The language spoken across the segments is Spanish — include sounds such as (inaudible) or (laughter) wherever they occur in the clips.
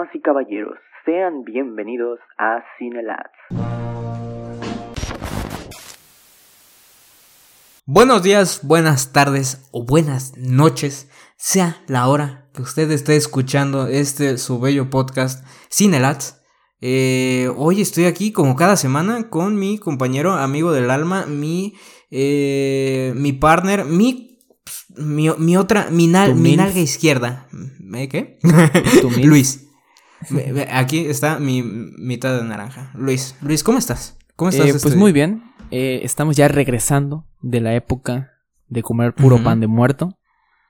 Damas y caballeros, sean bienvenidos a Cinelats. Buenos días, buenas tardes o buenas noches, sea la hora que usted esté escuchando este su bello podcast Cinelats. Eh, hoy estoy aquí como cada semana con mi compañero, amigo del alma, mi, eh, mi partner, mi mi, mi otra, mi, mi nalga izquierda. ¿Eh, ¿Qué? (laughs) Luis. Aquí está mi mitad de naranja. Luis, Luis, ¿cómo estás? ¿Cómo estás? Eh, pues este muy bien. Eh, estamos ya regresando de la época de comer puro pan de muerto.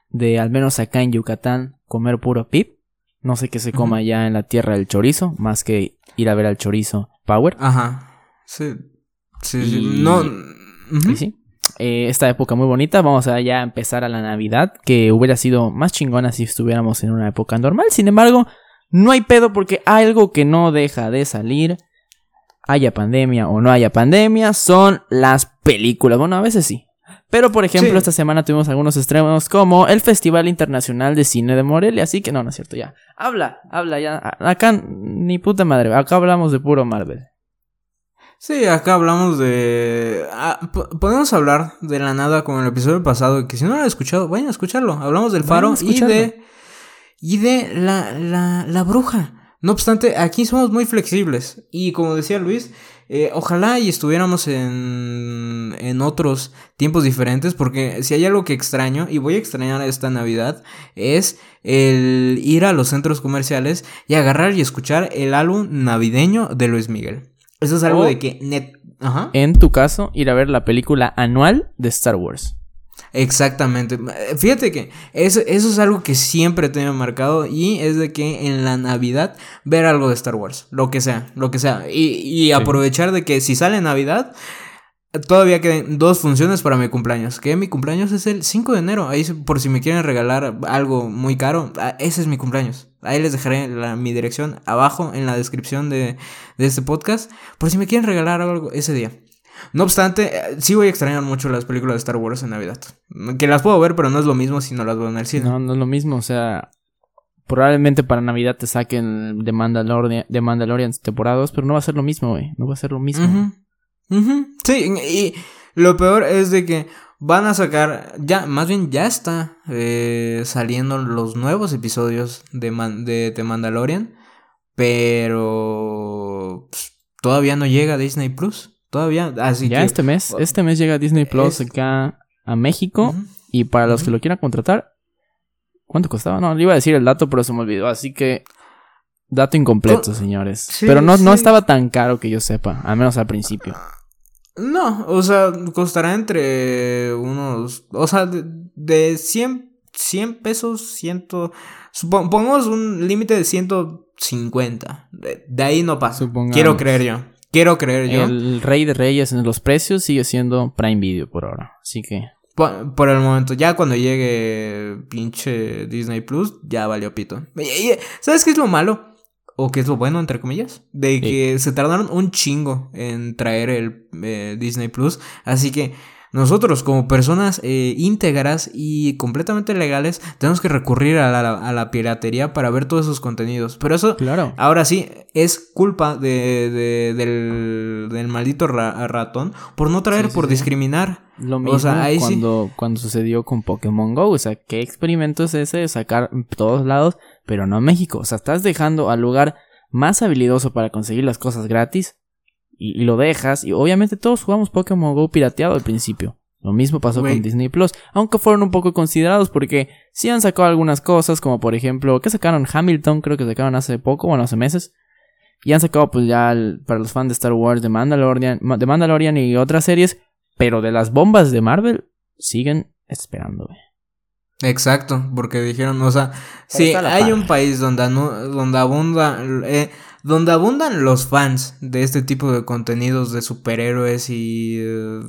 De al menos acá en Yucatán, comer puro pip. No sé qué se coma ya en la tierra del chorizo, más que ir a ver al chorizo Power. Ajá. Sí. Sí, no. sí. Eh, esta época muy bonita. Vamos a ya empezar a la Navidad, que hubiera sido más chingona si estuviéramos en una época normal. Sin embargo, no hay pedo porque algo que no deja de salir, haya pandemia o no haya pandemia, son las películas. Bueno, a veces sí. Pero por ejemplo, esta semana tuvimos algunos estrenos como el Festival Internacional de Cine de Morelia, así que no, no es cierto, ya. Habla, habla ya. Acá ni puta madre, acá hablamos de puro Marvel. Sí, acá hablamos de... Ah, podemos hablar de la nada como en el episodio pasado, que si no lo han escuchado, vayan a escucharlo. Hablamos del faro y de... Y de la, la, la bruja. No obstante, aquí somos muy flexibles. Y como decía Luis, eh, ojalá y estuviéramos en, en otros tiempos diferentes, porque si hay algo que extraño, y voy a extrañar esta Navidad, es el ir a los centros comerciales y agarrar y escuchar el álbum navideño de Luis Miguel. Eso es algo de que net... En tu caso, ir a ver la película anual de Star Wars. Exactamente. Fíjate que eso, eso es algo que siempre tengo marcado y es de que en la Navidad ver algo de Star Wars, lo que sea, lo que sea. Y, aprovechar de que si sale Navidad, Todavía quedan dos funciones para mi cumpleaños. Que mi cumpleaños es el 5 de enero. Ahí, por si me quieren regalar algo muy caro, ah, ese es mi cumpleaños. Ahí les dejaré mi dirección abajo en la descripción de, este podcast. Por si me quieren regalar algo ese día. No obstante, eh, sí voy a extrañar mucho las películas de Star Wars en Navidad. Que las puedo ver, pero no es lo mismo si no las veo en el cine. No, no es lo mismo. O sea, probablemente para Navidad te saquen de Mandalorian, de Mandalorian temporada pero no va a ser lo mismo, güey. No va a ser lo mismo. Sí, y lo peor es de que van a sacar, ya, más bien ya está eh, saliendo los nuevos episodios de, de The Mandalorian, pero pues, todavía no llega a Disney Plus. Todavía, así ya este mes, este mes llega Disney Plus acá a México y para los que lo quieran contratar, ¿cuánto costaba? No, le iba a decir el dato, pero se me olvidó, así que dato incompleto, señores. pero no, no estaba tan caro que yo sepa, al menos al principio. No, o sea, costará entre unos, o sea, de, de 100, 100 pesos, ciento, supongamos un límite de 150. De, de ahí no pasa. Quiero creer yo. Quiero creer yo. El rey de reyes en los precios sigue siendo Prime Video por ahora. Así que. Por, por, el momento, ya cuando llegue pinche Disney Plus, ya valió pito. ¿Sabes qué es lo malo? o que es lo bueno, entre comillas, de que se tardaron un chingo en traer el eh, Disney Plus. Así que nosotros como personas eh, íntegras y completamente legales tenemos que recurrir a la, piratería para ver todos esos contenidos. Pero eso, claro. ahora sí, es culpa de, del, maldito ratón por no traer, por discriminar. Lo mismo cuando, cuando sucedió con Pokémon Go. O sea, ¿qué experimento es ese de sacar todos lados pero no México. O sea, estás dejando al lugar más habilidoso para conseguir las cosas gratis y, lo dejas. Y obviamente todos jugamos Pokémon Go pirateado al principio. Lo mismo pasó con Disney Plus, aunque fueron un poco considerados porque sí han sacado algunas cosas, como por ejemplo, que sacaron Hamilton, creo que sacaron hace poco, bueno, hace meses. Y han sacado pues ya para los fans de Star Wars, de Mandalorian, de Mandalorian y otras series, pero de las bombas de Marvel siguen esperando. Exacto, porque dijeron, o sea, si hay un país donde, donde abunda, eh, donde abundan los fans de este tipo de contenidos de superhéroes y eh,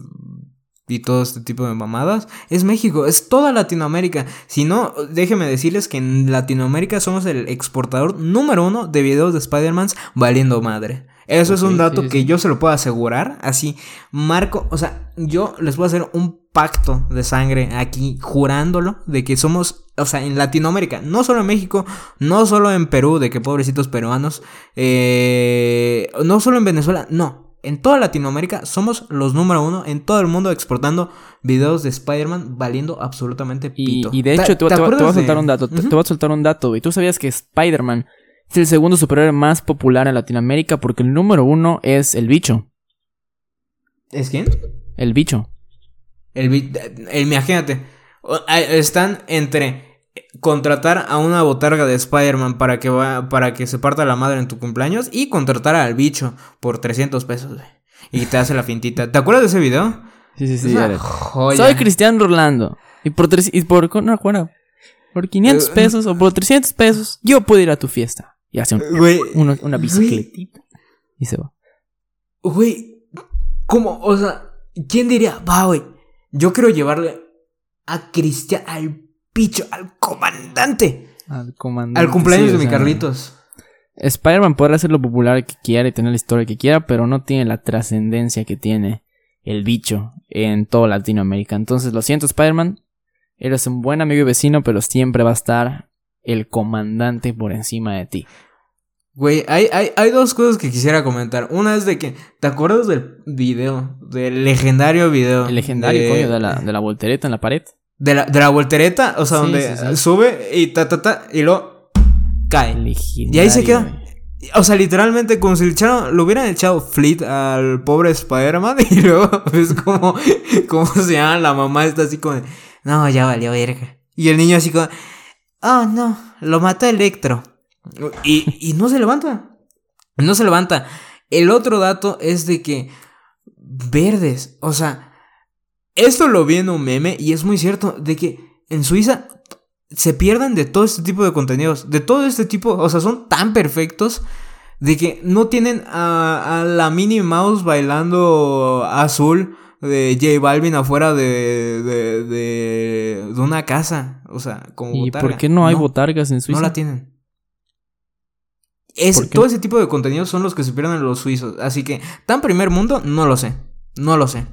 y todo este tipo de mamadas es México, es toda Latinoamérica. Si no, déjenme decirles que en Latinoamérica somos el exportador número uno de videos de Spider-Man valiendo madre. Eso es un dato que yo se lo puedo asegurar. Así, Marco, o sea, yo les voy a hacer un pacto de sangre aquí, jurándolo, de que somos o sea, en Latinoamérica, no solo en México, no solo en Perú, de que pobrecitos peruanos, eh, no solo en Venezuela, no, en toda Latinoamérica somos los número uno en todo el mundo exportando videos de Spider-Man valiendo absolutamente pito. Y, de hecho, te, voy a soltar un dato, te, voy a soltar un dato, güey. Tú sabías que Spider-Man es el segundo superhéroe más popular en Latinoamérica porque el número uno es el bicho. ¿Es quién? El bicho. El, el imagínate, están entre contratar a una botarga de Spider-Man para que va, para que se parta la madre en tu cumpleaños y contratar al bicho por 300 pesos, Y te hace la fintita. ¿Te acuerdas de ese video? Sí, sí, sí. Soy Cristiano Rolando. Y por, y por, no, por 500 eh, pesos o por 300 pesos, yo puedo ir a tu fiesta. Y hace una, bicicletita. Y se va. Güey, ¿cómo? O sea, ¿quién diría, va, güey? Yo quiero llevarle a Cristian, al picho, al comandante. Al comandante. Al cumpleaños de mi Carlitos. Spider-Man podrá ser lo popular que quiera y tener la historia que quiera, pero no tiene la trascendencia que tiene el bicho en toda Latinoamérica. Entonces, lo siento, Spider-Man. Eres un buen amigo y vecino, pero siempre va a estar el comandante por encima de ti. Güey, hay, hay, hay, dos cosas que quisiera comentar. Una es de que, ¿te acuerdas del video? Del legendario video. El legendario, coño, de la, de la voltereta en la pared. De la, de la voltereta, o sea, donde sube y ta, ta, ta, y luego cae. y ahí se queda. O sea, literalmente, como si le, echaron, le hubieran echado fleet al pobre Spider-Man (laughs) y luego es como, como se llama la mamá, está así como, no, ya valió verga. Y el niño así como, oh no, lo mata Electro. Y, no se levanta. No se levanta. El otro dato es de que verdes, o sea, esto lo vi en un meme y es muy cierto de que en Suiza se pierden de todo este tipo de contenidos, de todo este tipo, o sea, son tan perfectos de que no tienen a, la Minnie Mouse bailando azul de J Balvin afuera de, de, de, una casa, o sea, como ¿Y por qué no hay botargas en Suiza? No la tienen todo ese tipo de contenidos son los que se pierden en los suizos. Así que, tan primer mundo, no lo sé. No lo sé.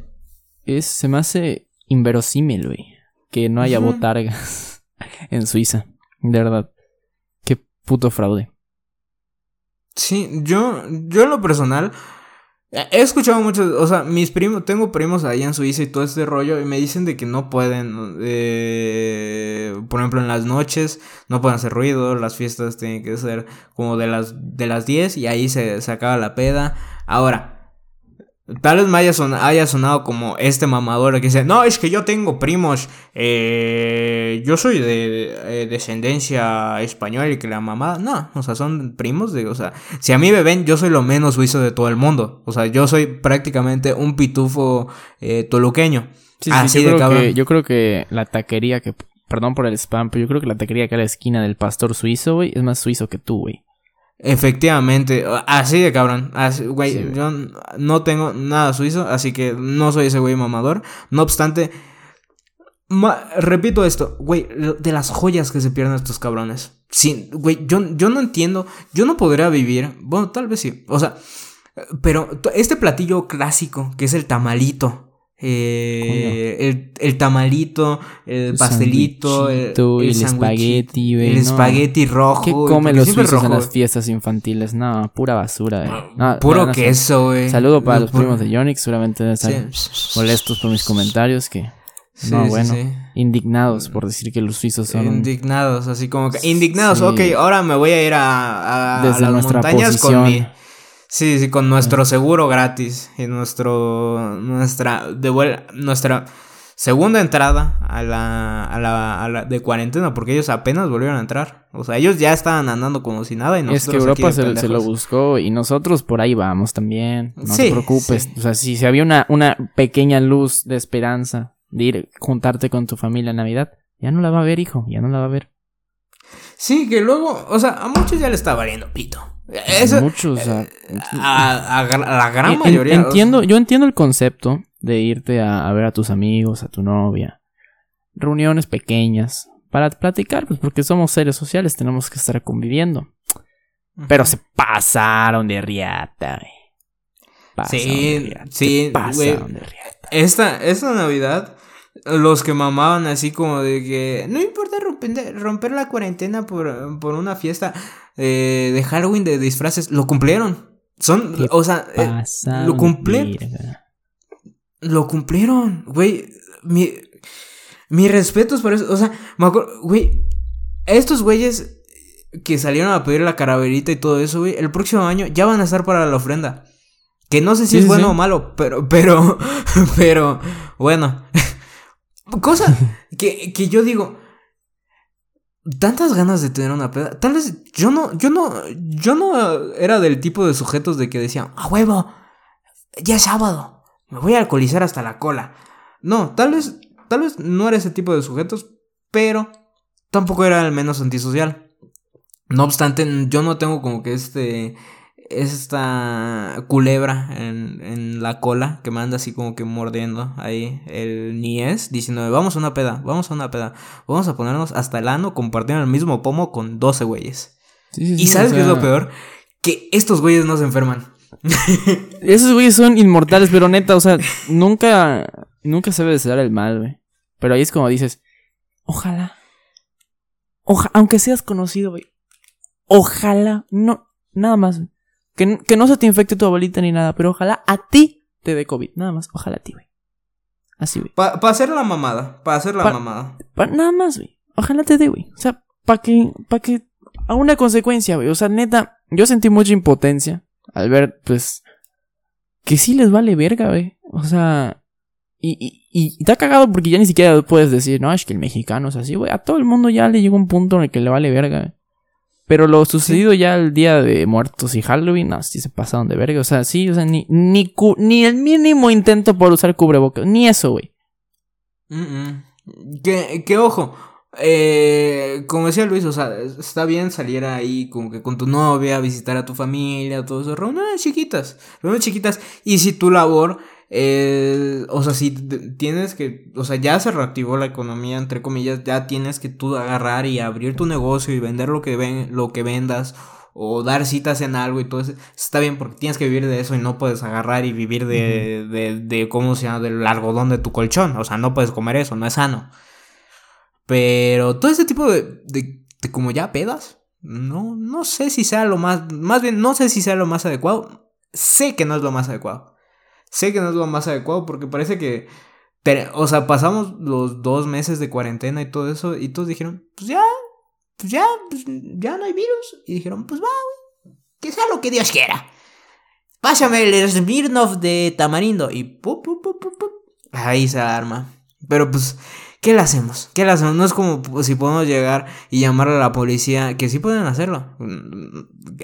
Es, se me hace inverosímil, güey. Que no haya botargas (laughs) en Suiza. De verdad. Qué puto fraude. Sí, yo, yo en lo personal, He escuchado mucho, o sea, mis primos, tengo primos allá en Suiza y todo este rollo y me dicen de que no pueden, eh, por ejemplo, en las noches no pueden hacer ruido, las fiestas tienen que ser como de las, de las 10 y ahí se, se acaba la peda. Ahora, Tal vez me haya, sonado como este mamador que dice, no, es que yo tengo primos, eh, yo soy de, eh, descendencia española y que la mamá, no, o sea, son primos de, o sea, si a mí me ven, yo soy lo menos suizo de todo el mundo, o sea, yo soy prácticamente un pitufo eh, toluqueño. Sí, sí, yo, creo que, yo creo que la taquería que, perdón por el spam, pero yo creo que la taquería que a la esquina del pastor suizo, güey, es más suizo que tú, güey. Efectivamente, así de cabrón. güey, yo no tengo nada suizo, así que no soy ese güey mamador. No obstante, repito esto, güey, de las joyas que se pierden estos cabrones. Sí, güey, yo, yo no entiendo, yo no podría vivir, bueno, tal vez sí, o sea, pero este platillo clásico, que es el tamalito, eh, el, el, tamalito, el pastelito, el, el, espagueti, El espagueti rojo. ¿Qué comen los suizos en las fiestas infantiles? No, pura basura, ah, Puro queso, güey. Saludo para los primos de Yonix, seguramente deben estar molestos por mis comentarios que... no, bueno, indignados por decir que los suizos son... Indignados, así como que... Indignados, ok, ahora me voy a ir a, a, Desde las montañas con mi Sí, sí, con nuestro seguro gratis y nuestro nuestra de nuestra segunda entrada a la, a la, a la de cuarentena porque ellos apenas volvieron a entrar. O sea, ellos ya estaban andando como si nada y nosotros Es que Europa se, lo buscó y nosotros por ahí vamos también. No te preocupes. O sea, si, si había una, una pequeña luz de esperanza de ir juntarte con tu familia en Navidad, ya no la va a ver, hijo, ya no la va a ver. Sí, que luego, o sea, a muchos ya le está valiendo pito. Eso, muchos, eh, a, la gran mayoría. entiendo, yo entiendo el concepto de irte a, ver a tus amigos, a tu novia. Reuniones pequeñas para platicar, pues porque somos seres sociales, tenemos que estar conviviendo. Pero se pasaron de riata, sí, sí, Esta, esta Navidad los que mamaban así como de que no importa romper, romper la cuarentena por, por una fiesta eh, de Halloween de disfraces, lo cumplieron. Son, o sea, eh, lo cumplieron. Lo cumplieron, güey. Mi, mi respeto es por eso. O sea, me acuerdo, güey. Estos güeyes que salieron a pedir la caraverita y todo eso, güey, el próximo año ya van a estar para la ofrenda. Que no sé si es bueno o malo, pero, pero, (laughs) pero, bueno. Cosa que, que yo digo, tantas ganas de tener una peda. Tal vez yo no, yo no, yo no era del tipo de sujetos de que decían, a huevo, ya es sábado, me voy a alcoholizar hasta la cola. No, tal vez, tal vez no era ese tipo de sujetos, pero tampoco era el menos antisocial. No obstante, yo no tengo como que este esta culebra en, en, la cola que me anda así como que mordiendo ahí el niés diciendo vamos a una peda, vamos a una peda, vamos a ponernos hasta el ano compartiendo el mismo pomo con 12 güeyes. y sabes qué es lo peor? Que estos güeyes no se enferman. (laughs) Esos güeyes son inmortales, pero neta, o sea, nunca, nunca se debe desear el mal, güey. Pero ahí es como dices, ojalá, oja aunque seas conocido, güey, ojalá, no, nada más, que, no se te infecte tu abuelita ni nada, pero ojalá a ti te dé COVID. Nada más, ojalá a ti, güey. Así, güey. Para hacer la mamada, para hacer la mamada. nada más, güey. Ojalá te dé, güey. O sea, para que, para que, a una consecuencia, güey. O sea, neta, yo sentí mucha impotencia al ver, pues, que sí les vale verga, güey. O sea, y, y, y, te ha cagado porque ya ni siquiera puedes decir, no, es que el mexicano es así, güey. A todo el mundo ya le llegó un punto en el que le vale verga, güey. Pero lo sucedido ya el día de muertos y Halloween, no, sí se pasaron de verga. O sea, sí, o sea, ni, ni, ni el mínimo intento por usar cubrebocas. Ni eso, güey. Que, que ojo. Eh, como decía Luis, o sea, está bien salir ahí como que con tu novia, visitar a tu familia, todo eso, reuniones chiquitas, reuniones chiquitas. Y si tu labor eh, o sea, si tienes que, o sea, ya se reactivó la economía, entre comillas, ya tienes que tú agarrar y abrir tu negocio y vender lo que, ven, lo que vendas o dar citas en algo y todo eso, está bien porque tienes que vivir de eso y no puedes agarrar y vivir de, de, de, ¿cómo se llama?, del algodón de tu colchón, o sea, no puedes comer eso, no es sano. Pero todo ese tipo de, de, de como ya pedas, no, no sé si sea lo más, más bien, no sé si sea lo más adecuado, sé que no es lo más adecuado. Sé que no es lo más adecuado porque parece que... O sea, pasamos los dos meses de cuarentena y todo eso y todos dijeron, pues ya, pues ya, pues ya no hay virus. Y dijeron, pues va, güey, que sea lo que Dios quiera. Pásame el Smirnoff de Tamarindo. Y pu, pu, pu, ahí se arma. Pero pues, ¿qué le hacemos? ¿Qué le hacemos? No es como si podemos llegar y llamar a la policía, que sí pueden hacerlo.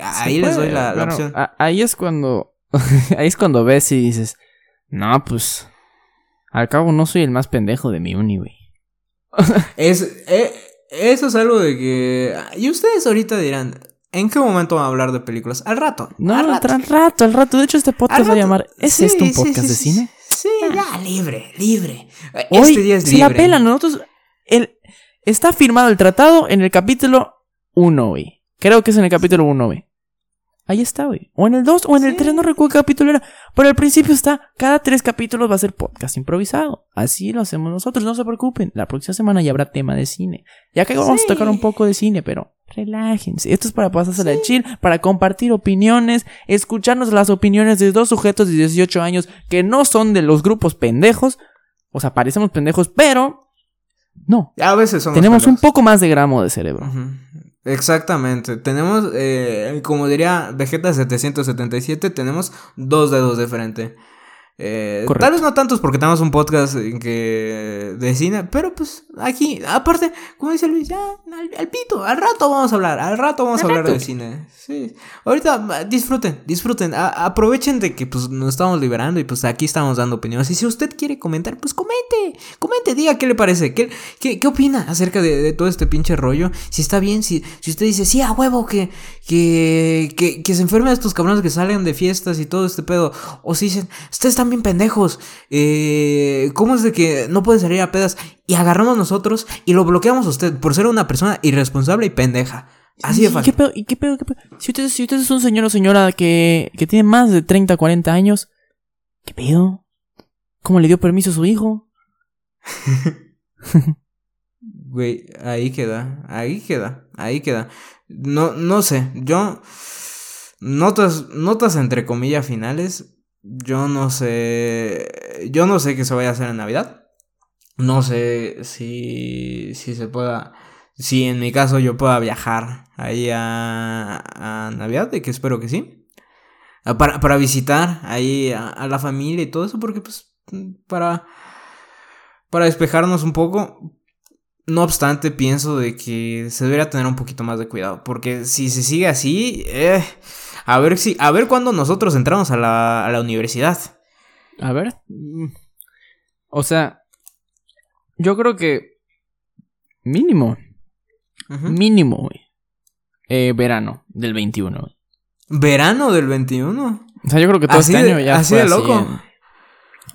Ahí les doy la, opción. Ahí es cuando (laughs) Ahí es cuando ves y dices, no, pues, al cabo no soy el más pendejo de mi uni, güey. (laughs) es, eh, eso es algo de que... Y ustedes ahorita dirán, ¿en qué momento van a hablar de películas? Al rato. No, al rato, al rato, al rato. De hecho, este podcast va a llamar, ¿es esto un podcast de cine? Sí, ya, libre, libre. este día es si la pela, nosotros... El, está firmado el tratado en el capítulo 1, güey. Creo que es en el capítulo 1, güey. Ahí está, güey. O en el 2 o en el 3, no recuerdo qué capítulo era. Pero al principio está, cada tres capítulos va a ser podcast improvisado. Así lo hacemos nosotros, no se preocupen. La próxima semana ya habrá tema de cine. Ya que vamos a tocar un poco de cine, pero relájense. Esto es para pasarse la chill, para compartir opiniones, escucharnos las opiniones de dos sujetos de 18 años que no son de los grupos pendejos. O sea, parecemos pendejos, pero no. A veces somos Tenemos un poco más de gramo de cerebro. Exactamente. Tenemos, eh, como diría Vegeta 777, tenemos dos dedos de frente. Eh, tal vez no tantos porque tenemos un podcast que de cine, pero pues aquí, aparte, como dice Luis, ya, al, pito, al rato vamos a hablar, al rato vamos a hablar de cine. Sí. Ahorita disfruten, disfruten, aprovechen de que pues nos estamos liberando y pues aquí estamos dando opiniones. Y si usted quiere comentar, pues comente, comente, diga qué le parece, qué, qué, qué opina acerca de, todo este pinche rollo. Si está bien, si, si usted dice, sí, a huevo, que, que, que, que se enfermen estos cabrones que salen de fiestas y todo este pedo. O si dicen, usted está bien pendejos. Eh, ¿Cómo es de que no pueden salir a pedas? Y agarramos nosotros y lo bloqueamos a usted por ser una persona irresponsable y pendeja. Así de fácil. ¿Qué pedo? ¿Y qué pedo? ¿Qué pedo? Si usted, si usted es un señor o señora que, que tiene más de 30, 40 años, ¿qué pedo? ¿Cómo le dio permiso a su hijo? (laughs) Güey, ahí queda, ahí queda, ahí queda. No, no sé, yo... Notas, notas entre comillas finales. Yo no sé. Yo no sé qué se vaya a hacer en Navidad. No sé si, si se pueda. Si en mi caso yo pueda viajar ahí a, a Navidad, de que espero que sí. Ah, para, para visitar ahí a, a, la familia y todo eso, porque pues para, para despejarnos un poco. No obstante, pienso de que se debería tener un poquito más de cuidado, porque si se sigue así, eh, a ver si, a ver cuándo nosotros entramos a la, a la universidad. A ver. O sea, yo creo que mínimo, mínimo, güey. Eh, verano del 21. Güey. ¿Verano del 21? O sea, yo creo que todo así este año ya así fue de loco. en-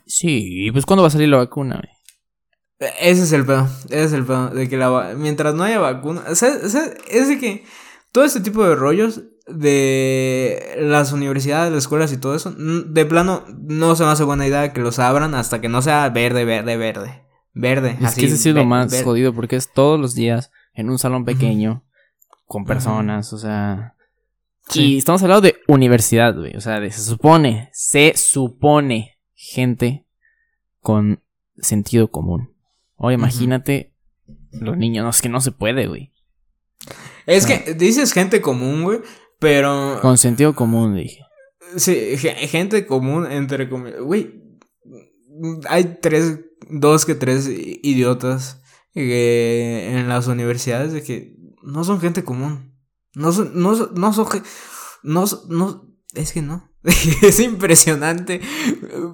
Sí, pues ¿cuándo va a salir la vacuna, güey? Ese es el pedo, ese es el pedo, de que la, mientras no haya vacuna, o sea, o sea, es de que todo este tipo de rollos de las universidades, las escuelas y todo eso, de plano no se me hace buena idea que los abran hasta que no sea verde, verde, verde, verde. Es así, que ese sí es lo más jodido porque es todos los días en un salón pequeño con personas, o sea... Sí. Y estamos hablando de universidad, güey. O sea, de- se supone, se supone gente con sentido común. Oye, Ujú. imagínate los niños, no, es que no se puede, güey. Es que dices gente común, güey, pero... Con sentido común, dije. Sí, ge- gente común, entre comillas. Güey, hay tres, dos que tres idiotas que en las universidades de que no son gente común. No son, no, son- no son, no, no, es que no. (laughs) es impresionante.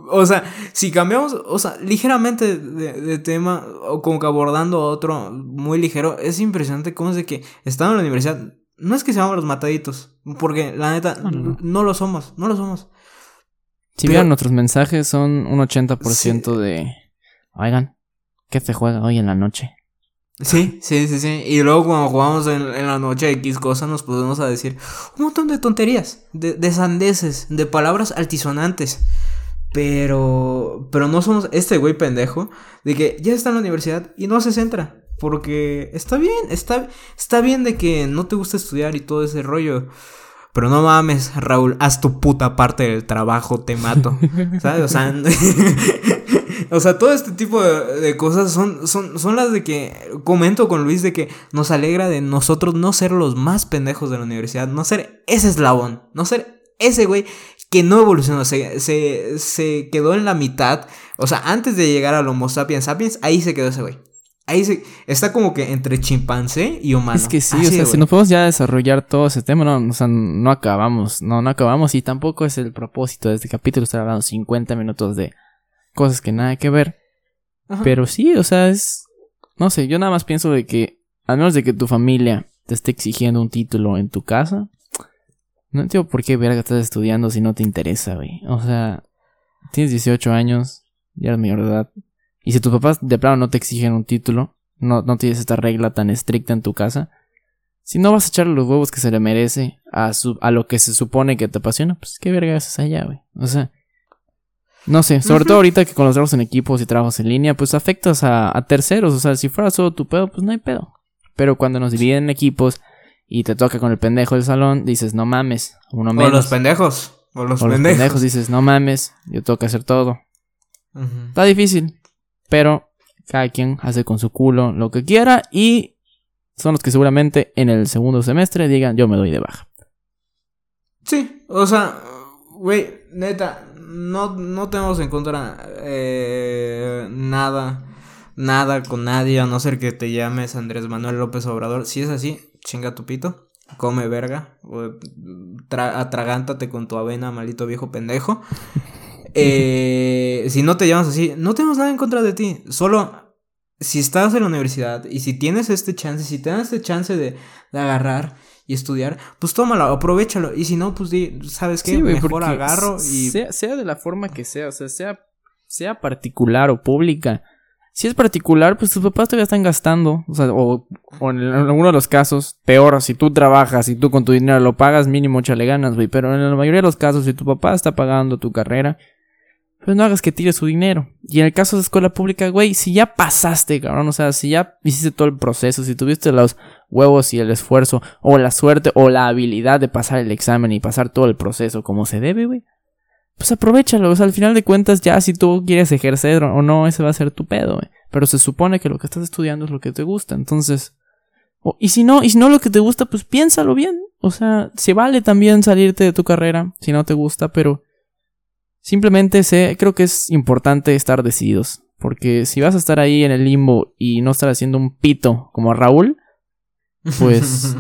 O sea, si cambiamos, o sea, ligeramente de, de tema, o como que abordando otro muy ligero, es impresionante cómo es de que estando en la universidad, no es que seamos los mataditos, porque la neta, No, no, no. no lo somos, no lo somos. Si vieron nuestros mensajes, son un 80% de... Oigan, ¿qué se juega hoy en la noche? Sí, sí, sí, sí. Y luego cuando jugamos en, en la noche X cosas nos podemos a decir un montón de tonterías, de, de sandeces, de palabras altisonantes. Pero, pero no somos este güey pendejo de que ya está en la universidad y no se centra. Porque está bien, está, está bien de que no te gusta estudiar y todo ese rollo. Pero no mames, Raúl, haz tu puta parte del trabajo, te mato. (laughs) ¿Sabes? O sea, (laughs) o sea, todo este tipo de, de cosas son, son, son las de que comento con Luis de que nos alegra de nosotros no ser los más pendejos de la universidad, no ser ese eslabón, no ser ese güey que no evolucionó, se, se, se quedó en la mitad. O sea, antes de llegar al Homo sapiens sapiens, ahí se quedó ese güey. Ahí se, está como que entre chimpancé y humano. Es que sí, Así o de sea, si nos podemos ya desarrollar todo ese tema, no, o sea, no acabamos, no, no acabamos y tampoco es el propósito de este capítulo estar hablando 50 minutos de cosas que nada que ver. Ajá. Pero sí, o sea, es, no sé, yo nada más pienso de que, a menos de que tu familia te esté exigiendo un título en tu casa, no entiendo por qué verga estás estudiando si no te interesa, güey. O sea, tienes 18 años, ya eres mayor de edad. Y si tus papás de plano no te exigen un título, no, no tienes esta regla tan estricta en tu casa, si no vas a echarle los huevos que se le merece a, su, a lo que se supone que te apasiona, pues qué verga haces allá, güey. O sea, no sé, sobre todo ahorita que con los trabajos en equipos y trabajos en línea, pues afectas a, a terceros. O sea, si fuera solo tu pedo, pues no hay pedo. Pero cuando nos dividen en equipos y te toca con el pendejo del salón, dices, no mames, uno O menos. los pendejos. O los O los pendejos. dices, no mames, yo tengo que hacer todo. Está difícil, pero cada quien hace con su culo lo que quiera y son los que seguramente en el segundo semestre digan yo me doy de baja. Sí, o sea, güey, neta, no, no tenemos en contra eh, nada, nada con nadie, a no ser que te llames Andrés Manuel López Obrador. Si es así, chinga tu pito, come verga, atragántate con tu avena, maldito viejo pendejo. Eh, si no te llamas así, no tenemos nada en contra de ti, solo si estás en la universidad y si tienes este chance, si tienes este chance de, de agarrar y estudiar, pues tómalo, aprovechalo. Y si no, pues di, ¿sabes qué? güey, Mejor porque agarro y. Sea, sea de la forma que sea, o sea, sea, sea particular o pública. Si es particular, pues tus papás todavía están gastando. O sea, o, o en alguno de los casos, peor, si tú trabajas y tú con tu dinero lo pagas, mínimo échale ganas, güey. Pero en la mayoría de los casos, si tu papá está pagando tu carrera, pues no hagas que tire su dinero. Y en el caso de escuela pública, güey, si ya pasaste, cabrón, o sea, si ya hiciste todo el proceso, si tuviste los huevos y el esfuerzo, o la suerte, o la habilidad de pasar el examen y pasar todo el proceso como se debe, güey, pues aprovechalo. O sea, al final de cuentas, ya si tú quieres ejercer o no, ese va a ser tu pedo, güey. Pero se supone que lo que estás estudiando es lo que te gusta, entonces. y si no, y si no lo que te gusta, pues piénsalo bien. O sea, se vale también salirte de tu carrera si no te gusta, pero Simplemente sé, creo que es importante estar decididos. Porque si vas a estar ahí en el limbo y no estar haciendo un pito como Raúl, pues.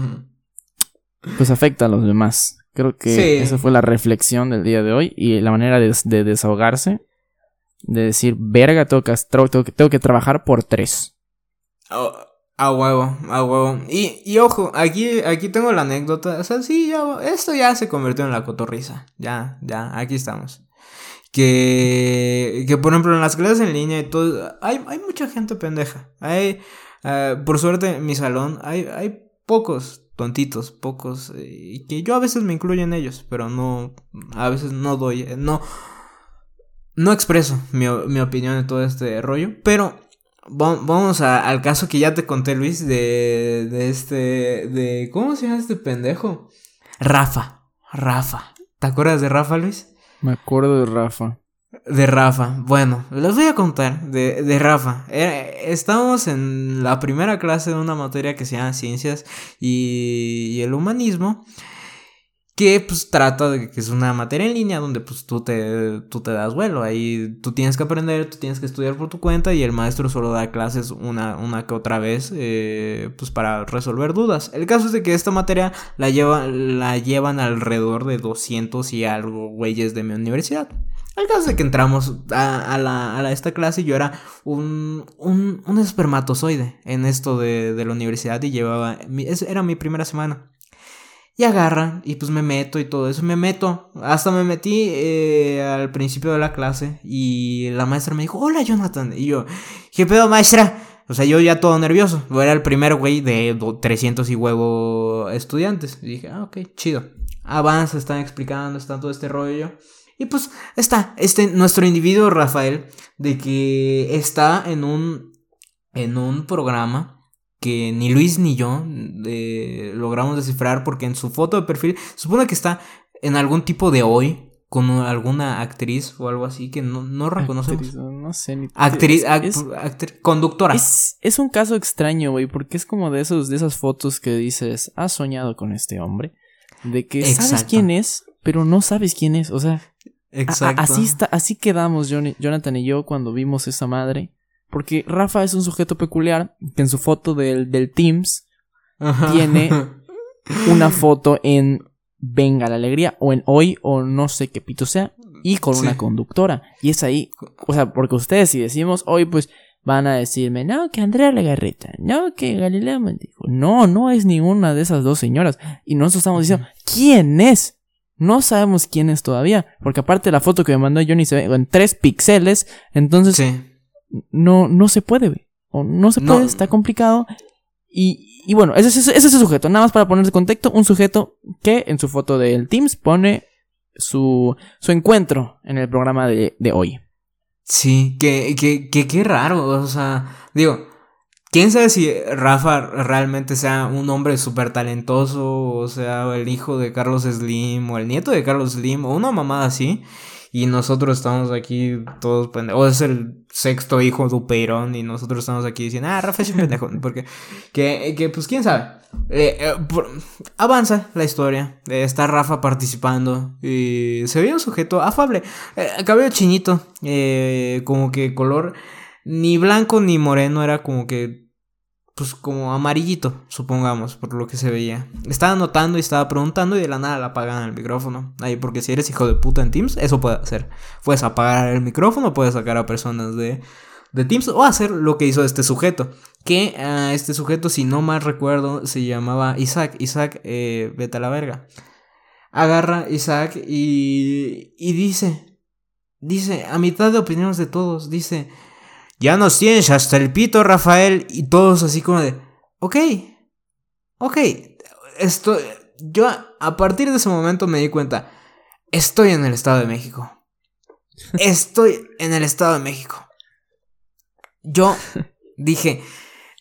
(laughs) pues afecta a los demás. Creo que esa fue la reflexión del día de hoy y la manera de, desahogarse. De decir, verga, tengo que, tengo que, trabajar por tres. a huevo, a huevo. Y, y ojo, aquí, aquí tengo la anécdota. O sea, sí, ya, esto ya se convirtió en la cotorriza. Ya, ya, aquí estamos que, que por ejemplo en las clases en línea y todo, hay, hay mucha gente pendeja. Hay, eh, por suerte en mi salón hay, hay pocos tontitos, pocos, eh, y que yo a veces me incluyo en ellos, pero no, a veces no doy, eh, no, no expreso mi, mi opinión de todo este rollo, pero vamos al caso que ya te conté, Luis, de, de este, de, ¿cómo se llama este pendejo? Rafa, Rafa. ¿Te acuerdas de Rafa, Luis? Me acuerdo de Rafa. De Rafa. Bueno, les voy a contar de, de Rafa. estábamos en la primera clase de una materia que se llama Ciencias y, el Humanismo. Que pues trata de que es una materia en línea donde pues tú te, tú te das vuelo. Ahí tú tienes que aprender, tú tienes que estudiar por tu cuenta y el maestro solo da clases una, una que otra vez eh, pues para resolver dudas. El caso es de que esta materia la, lleva, la llevan alrededor de 200 y algo güeyes de mi universidad. El caso de que entramos a, la, a esta clase yo era un, un, un espermatozoide en esto de, de, la universidad y llevaba, era mi primera semana. Y agarra, y pues me meto y todo eso, me meto. Hasta me metí eh, al principio de la clase y la maestra me dijo, hola Jonathan. Y yo, ¿qué pedo maestra? O sea, yo ya todo nervioso. Yo era el primer güey de 300 y huevo estudiantes. Y dije, ah, ok, chido. Avanza, están explicando, está todo este rollo. Y pues está, este, nuestro individuo Rafael, de que está en un, en un programa que ni Luis ni yo eh, logramos descifrar porque en su foto de perfil supone que está en algún tipo de hoy con alguna actriz o algo así que no, no reconocemos. no sé ni Actriz, conductora. Es, es, un caso extraño, güey, porque es como de esos de esas fotos que dices, "Has soñado con este hombre", de que sabes quién es, pero no sabes quién es, o sea, Exacto. así está, así quedamos Jonathan y yo cuando vimos esa madre porque Rafa es un sujeto peculiar que en su foto del, del Teams tiene (laughs) una foto en Venga la Alegría o en Hoy o no sé qué pito sea y con una conductora. Y es ahí, o sea, porque ustedes si decimos hoy pues van a decirme, no, que Andrea Legarreta, no, que Galilea dijo, no, no es ninguna de esas dos señoras. Y nosotros estamos diciendo, ¿quién es? No sabemos quién es todavía, porque aparte la foto que me mandó Johnny se ve en tres píxeles, entonces no, no se puede, güey. O no se puede, está complicado. Y, y bueno, ese, ese, es el sujeto. Nada más para poner de contexto, un sujeto que en su foto del Teams pone su, su encuentro en el programa de, de hoy. Sí, que, que, que, qué raro. O sea, digo, quién sabe si Rafa realmente sea un hombre súper talentoso, o sea, el hijo de Carlos Slim, o el nieto de Carlos Slim, o una mamada así. Y nosotros estamos aquí todos pendejos. O es el sexto hijo de Upeirón y nosotros estamos aquí diciendo, ah, Rafa es un pendejo. (laughs) Porque, que, que pues quién sabe. Eh, eh, avanza la historia. está Rafa participando. Y se ve un sujeto afable. Eh, cabello chinito. como que color ni blanco ni moreno. Era como que pues como amarillito, supongamos, por lo que se veía. Estaba anotando y estaba preguntando y de la nada la apagan el micrófono. Ahí, porque si eres hijo de puta en Teams, eso puede hacer. Puedes apagar el micrófono, puedes sacar a personas de, de Teams o hacer lo que hizo este sujeto. Que uh, este sujeto, si no mal recuerdo, se llamaba Isaac. Isaac, eh, vete a la verga. Agarra Isaac y, y dice, dice, a mitad de opiniones de todos, dice... Ya nos tienes hasta el pito, Rafael. Y todos así como de, ok, ok. Esto, yo a partir de ese momento me di cuenta, estoy en el Estado de México. estoy en el Estado de México. Yo dije,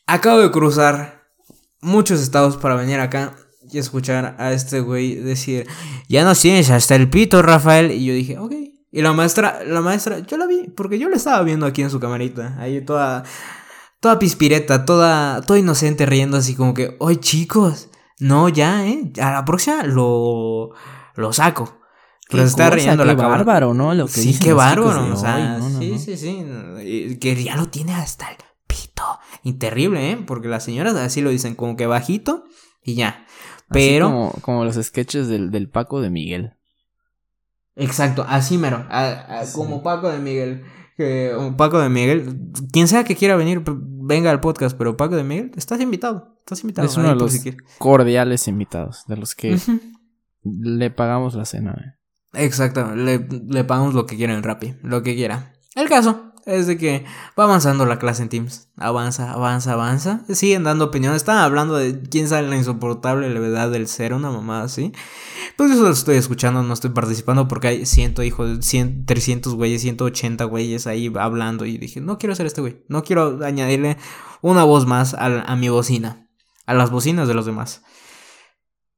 acabo de cruzar muchos estados para venir acá y escuchar a este güey decir, ya no tienes hasta el pito, Rafael. Y yo dije, ok. Y la maestra, la maestra, yo la vi, porque yo la estaba viendo aquí en su camarita, ahí toda, toda pispireta, toda, toda inocente, riendo así como que, oye chicos, no, ya, eh, a la próxima lo, lo saco. Pero está riendo la bárbaro, ¿no? Lo que sí, qué bárbaro, o sea, sí, sí, sí, que ya lo tiene hasta el pito. Y terrible, ¿eh? Porque las señoras así lo dicen, como que bajito y ya. Pero. como, los sketches del, del Paco de Miguel. Exacto, así mero. Como Paco de Miguel. Que, Paco de Miguel. Quien sea que quiera venir, venga al podcast, pero Paco de Miguel, estás invitado. Estás invitado. Es uno de los cordiales invitados, de los que le pagamos la cena. Eh. Exacto, le, le pagamos lo que quiera en Rappi, lo que quiera. El caso es de que va avanzando la clase en Teams. Avanza, avanza, avanza. Siguen dando opiniones. Están hablando de quién sabe la insoportable levedad del ser, una mamada así. Pues eso lo estoy escuchando, no estoy participando porque hay ciento hijos, 100, 300 güeyes, 180 güeyes ahí hablando. Y dije, no quiero ser este güey. No quiero añadirle una voz más a, a mi bocina. A las bocinas de los demás.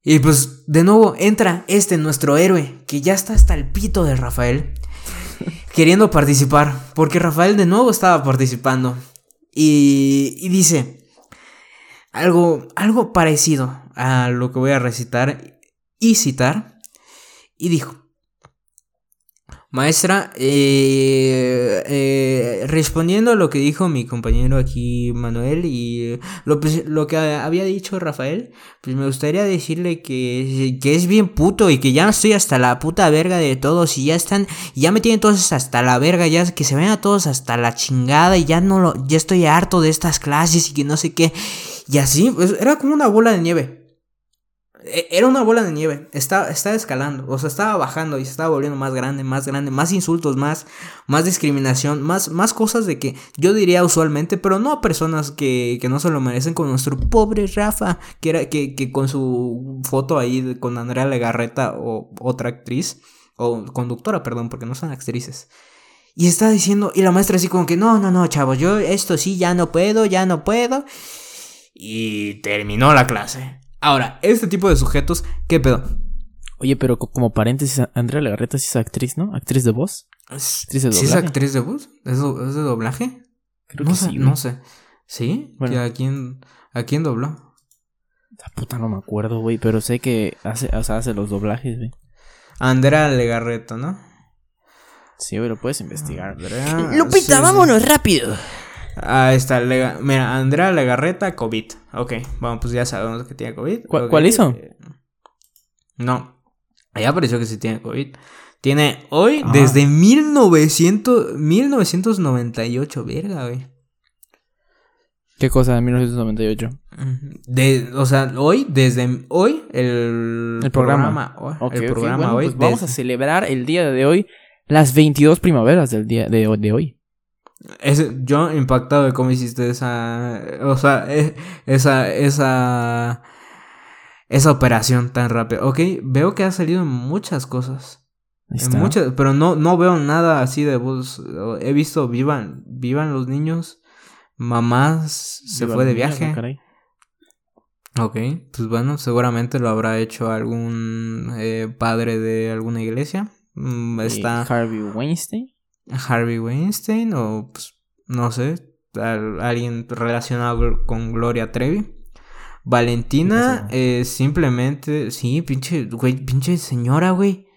Y pues de nuevo entra este nuestro héroe, que ya está hasta el pito de Rafael queriendo participar, porque Rafael de nuevo estaba participando. Y, dice algo, algo parecido a lo que voy a recitar y citar. Y dijo, Maestra, eh, eh, respondiendo a lo que dijo mi compañero aquí Manuel y lo, lo, que había dicho Rafael, pues me gustaría decirle que, que, es bien puto y que ya estoy hasta la puta verga de todos y ya están, ya me tienen todos hasta la verga, ya que se ven a todos hasta la chingada y ya no lo, ya estoy harto de estas clases y que no sé qué. Y así, pues era como una bola de nieve. E, era una bola de nieve, estaba, estaba escalando, o sea, estaba bajando y se estaba volviendo más grande, más grande, más insultos, más, más discriminación, más, más cosas de que yo diría usualmente, pero no a personas que, que no se lo merecen, con nuestro pobre Rafa, que, era, que, que con su foto ahí con Andrea Legarreta o otra actriz, o conductora, perdón, porque no son actrices. Y está diciendo, y la maestra así como que, no, no, no, chavos, yo esto sí, ya no puedo, ya no puedo. Y terminó la clase. Ahora, este tipo de sujetos, ¿qué pedo? Oye, pero como paréntesis, Andrea Legarreta sí es actriz, ¿no? ¿Actriz de voz? ¿Actriz de doblaje? ¿Sí es actriz de voz? ¿Es, de doblaje? Creo no que sé, sí. No sé. ¿Sí? ¿A, quién, ¿A quién dobló? La puta no me acuerdo, güey, pero sé que hace, o sea, hace los doblajes, güey. Andrea Legarreta, ¿no? Sí, pero puedes investigar. Andrea, Lupita, vámonos rápido. Ahí está, mira, Andrea Legarreta, COVID. Ok, bueno, pues ya sabemos que tiene COVID. ¿Cuál hizo? No, ahí apareció que sí tiene COVID. Tiene hoy ah. desde 1900, 1998, verga, güey. ¿Qué cosa de 1998? De, o sea, hoy, desde hoy, el, el programa. el programa hoy. Pues vamos a celebrar el día de hoy, las 22 primaveras del día de, de hoy. Es, yo impactado de cómo hiciste esa. O sea, e, esa. Esa. Esa operación tan rápida. Ok, veo que ha salido en muchas cosas. En muchas, pero no, no veo nada así de voz. He visto vivan, vivan los niños. Mamás se fue de viaje. ok, pues bueno, seguramente lo habrá hecho algún eh, padre de alguna iglesia. Mm, está. Harvey Weinstein. Harvey Weinstein o pues, no sé, alguien relacionado con Gloria Trevi. Valentina eh, simplemente, sí, pinche, güey, pinche señora, güey.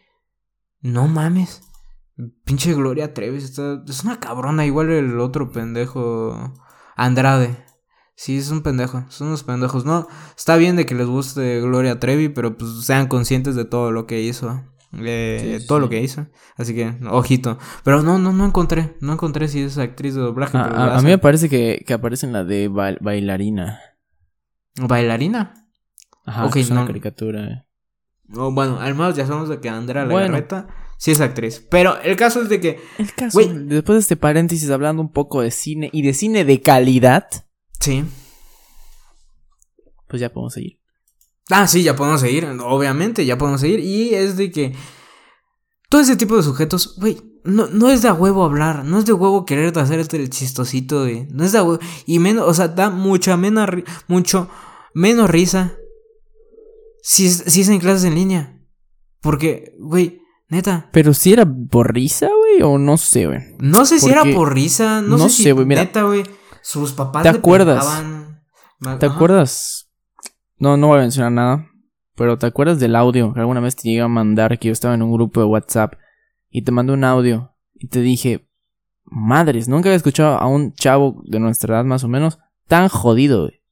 No mames. Pinche Gloria Trevi, está, es una cabrona, igual el otro pendejo Andrade. Sí, es un pendejo, son unos pendejos. No, está bien de que les guste Gloria Trevi, pero pues sean conscientes de todo lo que hizo. Eh, todo lo que hizo. Así que, ojito. Pero no, no, no encontré. No encontré si es actriz de doblaje. Ah, a, mí me parece que, que, aparece en la de bailarina. ¿Bailarina? Ajá, es una caricatura. Oh, bueno, al menos ya sabemos de que Andrea Legarreta sí es actriz. Pero el caso es de que. El caso, después de este paréntesis hablando un poco de cine y de cine de calidad. Sí. Pues ya podemos seguir. Ah, sí, ya podemos seguir, obviamente, ya podemos seguir. Y es de que todo ese tipo de sujetos, güey, no, no es de a huevo hablar, no es de huevo querer hacer este el chistosito, güey. No es de a huevo. Y menos, o sea, da mucha menos, mucho menos risa si es, si es en clases en línea. Porque, güey, neta. Pero si era por risa, güey, o no sé, güey. No sé si era por risa, no, sé, si, mira, neta, güey. Sus papás ¿Te acuerdas? ¿Te acuerdas? No, no voy a mencionar nada. Pero ¿te acuerdas del audio que alguna vez te llegué a mandar que yo estaba en un grupo de WhatsApp y te mandé un audio y te dije, madres, nunca había escuchado a un chavo de nuestra edad más o menos tan jodido, güey.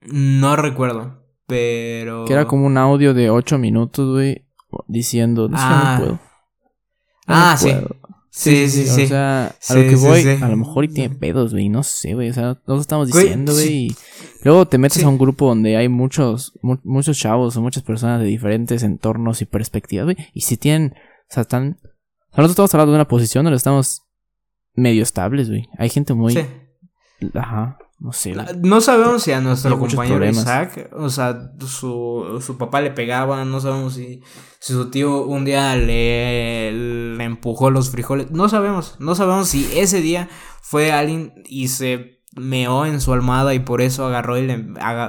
No recuerdo, pero... Que era como un audio de 8 minutos, güey, diciendo, ah. no puedo. ah, sí. Sí, sí, sí. O sea, a lo que voy, a lo mejor y tiene pedos, güey, no sé, güey. O sea, no lo estamos diciendo, güey. Y luego te metes a un grupo donde hay muchos, muchos chavos o muchas personas de diferentes entornos y perspectivas, güey. Y si tienen, o sea, están. nosotros estamos hablando de una posición donde estamos medio estables, güey. Hay gente muy. Sí. Ajá. No sé. No sabemos si a nuestro compañero Isaac, o sea, su, su papá le pegaba, no sabemos si, si su tío un día le, le, empujó los frijoles, no sabemos, no sabemos si ese día fue alguien y se meó en su almada y por eso agarró y le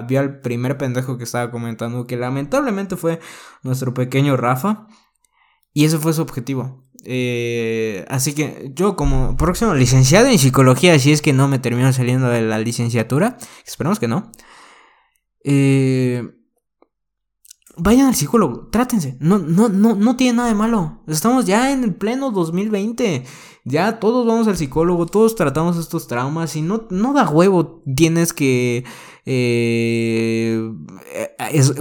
vio al primer pendejo que estaba comentando, que lamentablemente fue nuestro pequeño Rafa, y ese fue su objetivo. Eh, así que yo como próximo licenciado en psicología, si es que no me termino saliendo de la licenciatura, esperemos que no. Eh, vayan al psicólogo, trátense, no, no, no, no tiene nada de malo. Estamos ya en el pleno 2020, ya todos vamos al psicólogo, todos tratamos estos traumas y no, no da huevo, tienes que eh,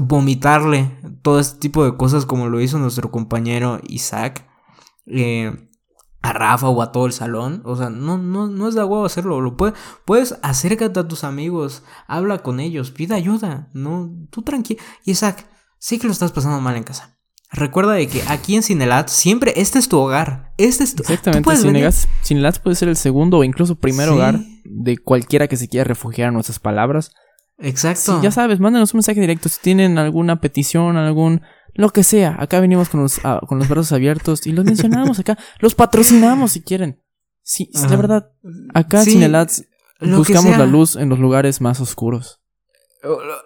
vomitarle todo este tipo de cosas como lo hizo nuestro compañero Isaac. Eh, a Rafa o a todo el salón. O sea, no, no, no es de huevo hacerlo. Lo puedes, puedes acércate a tus amigos, habla con ellos, pide ayuda. No, tú tranquilo. Isaac, sí que lo estás pasando mal en casa. Recuerda de que aquí en Cinelat siempre este es tu hogar. Este es tu Exactamente, Cinelat, puede ser el segundo o incluso primer hogar de cualquiera que se quiera refugiar en nuestras palabras. Exacto. ya sabes, mándanos un mensaje directo si tienen alguna petición, algún lo que sea. Acá venimos con los, ah, con los brazos abiertos y los mencionamos acá. Los patrocinamos si quieren. Sí, la verdad. Acá en Cinelats buscamos la luz en los lugares más oscuros.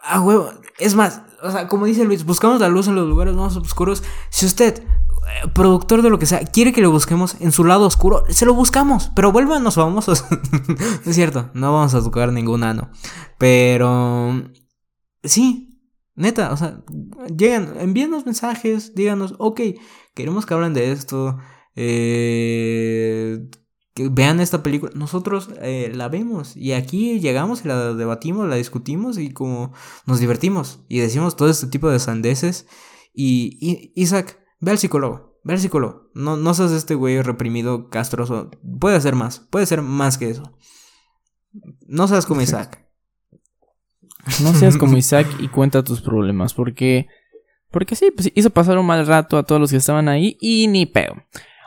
Ah, huevo. Es más, o sea, como dice Luis, buscamos la luz en los lugares más oscuros. Si usted, eh, productor de lo que sea, quiere que lo busquemos en su lado oscuro, se lo buscamos. Pero vuélvanos famosos. (laughs) es cierto, no vamos a tocar ningún ano. Pero... Sí, Neta, o sea, llegan, envíenos mensajes, díganos, ok, queremos que hablen de esto, eh, que vean esta película. Nosotros eh, la vemos y aquí llegamos y la debatimos, la discutimos y como nos divertimos y decimos todo este tipo de sandeces. Y, Isaac, ve al psicólogo, ve al psicólogo. No, no seas este güey reprimido, castroso. Puede ser más, puede ser más que eso. No seas como Isaac. (laughs) No seas como Isaac y cuenta tus problemas, porque... Porque sí, pues hizo pasar un mal rato a todos los que estaban ahí y ni pedo.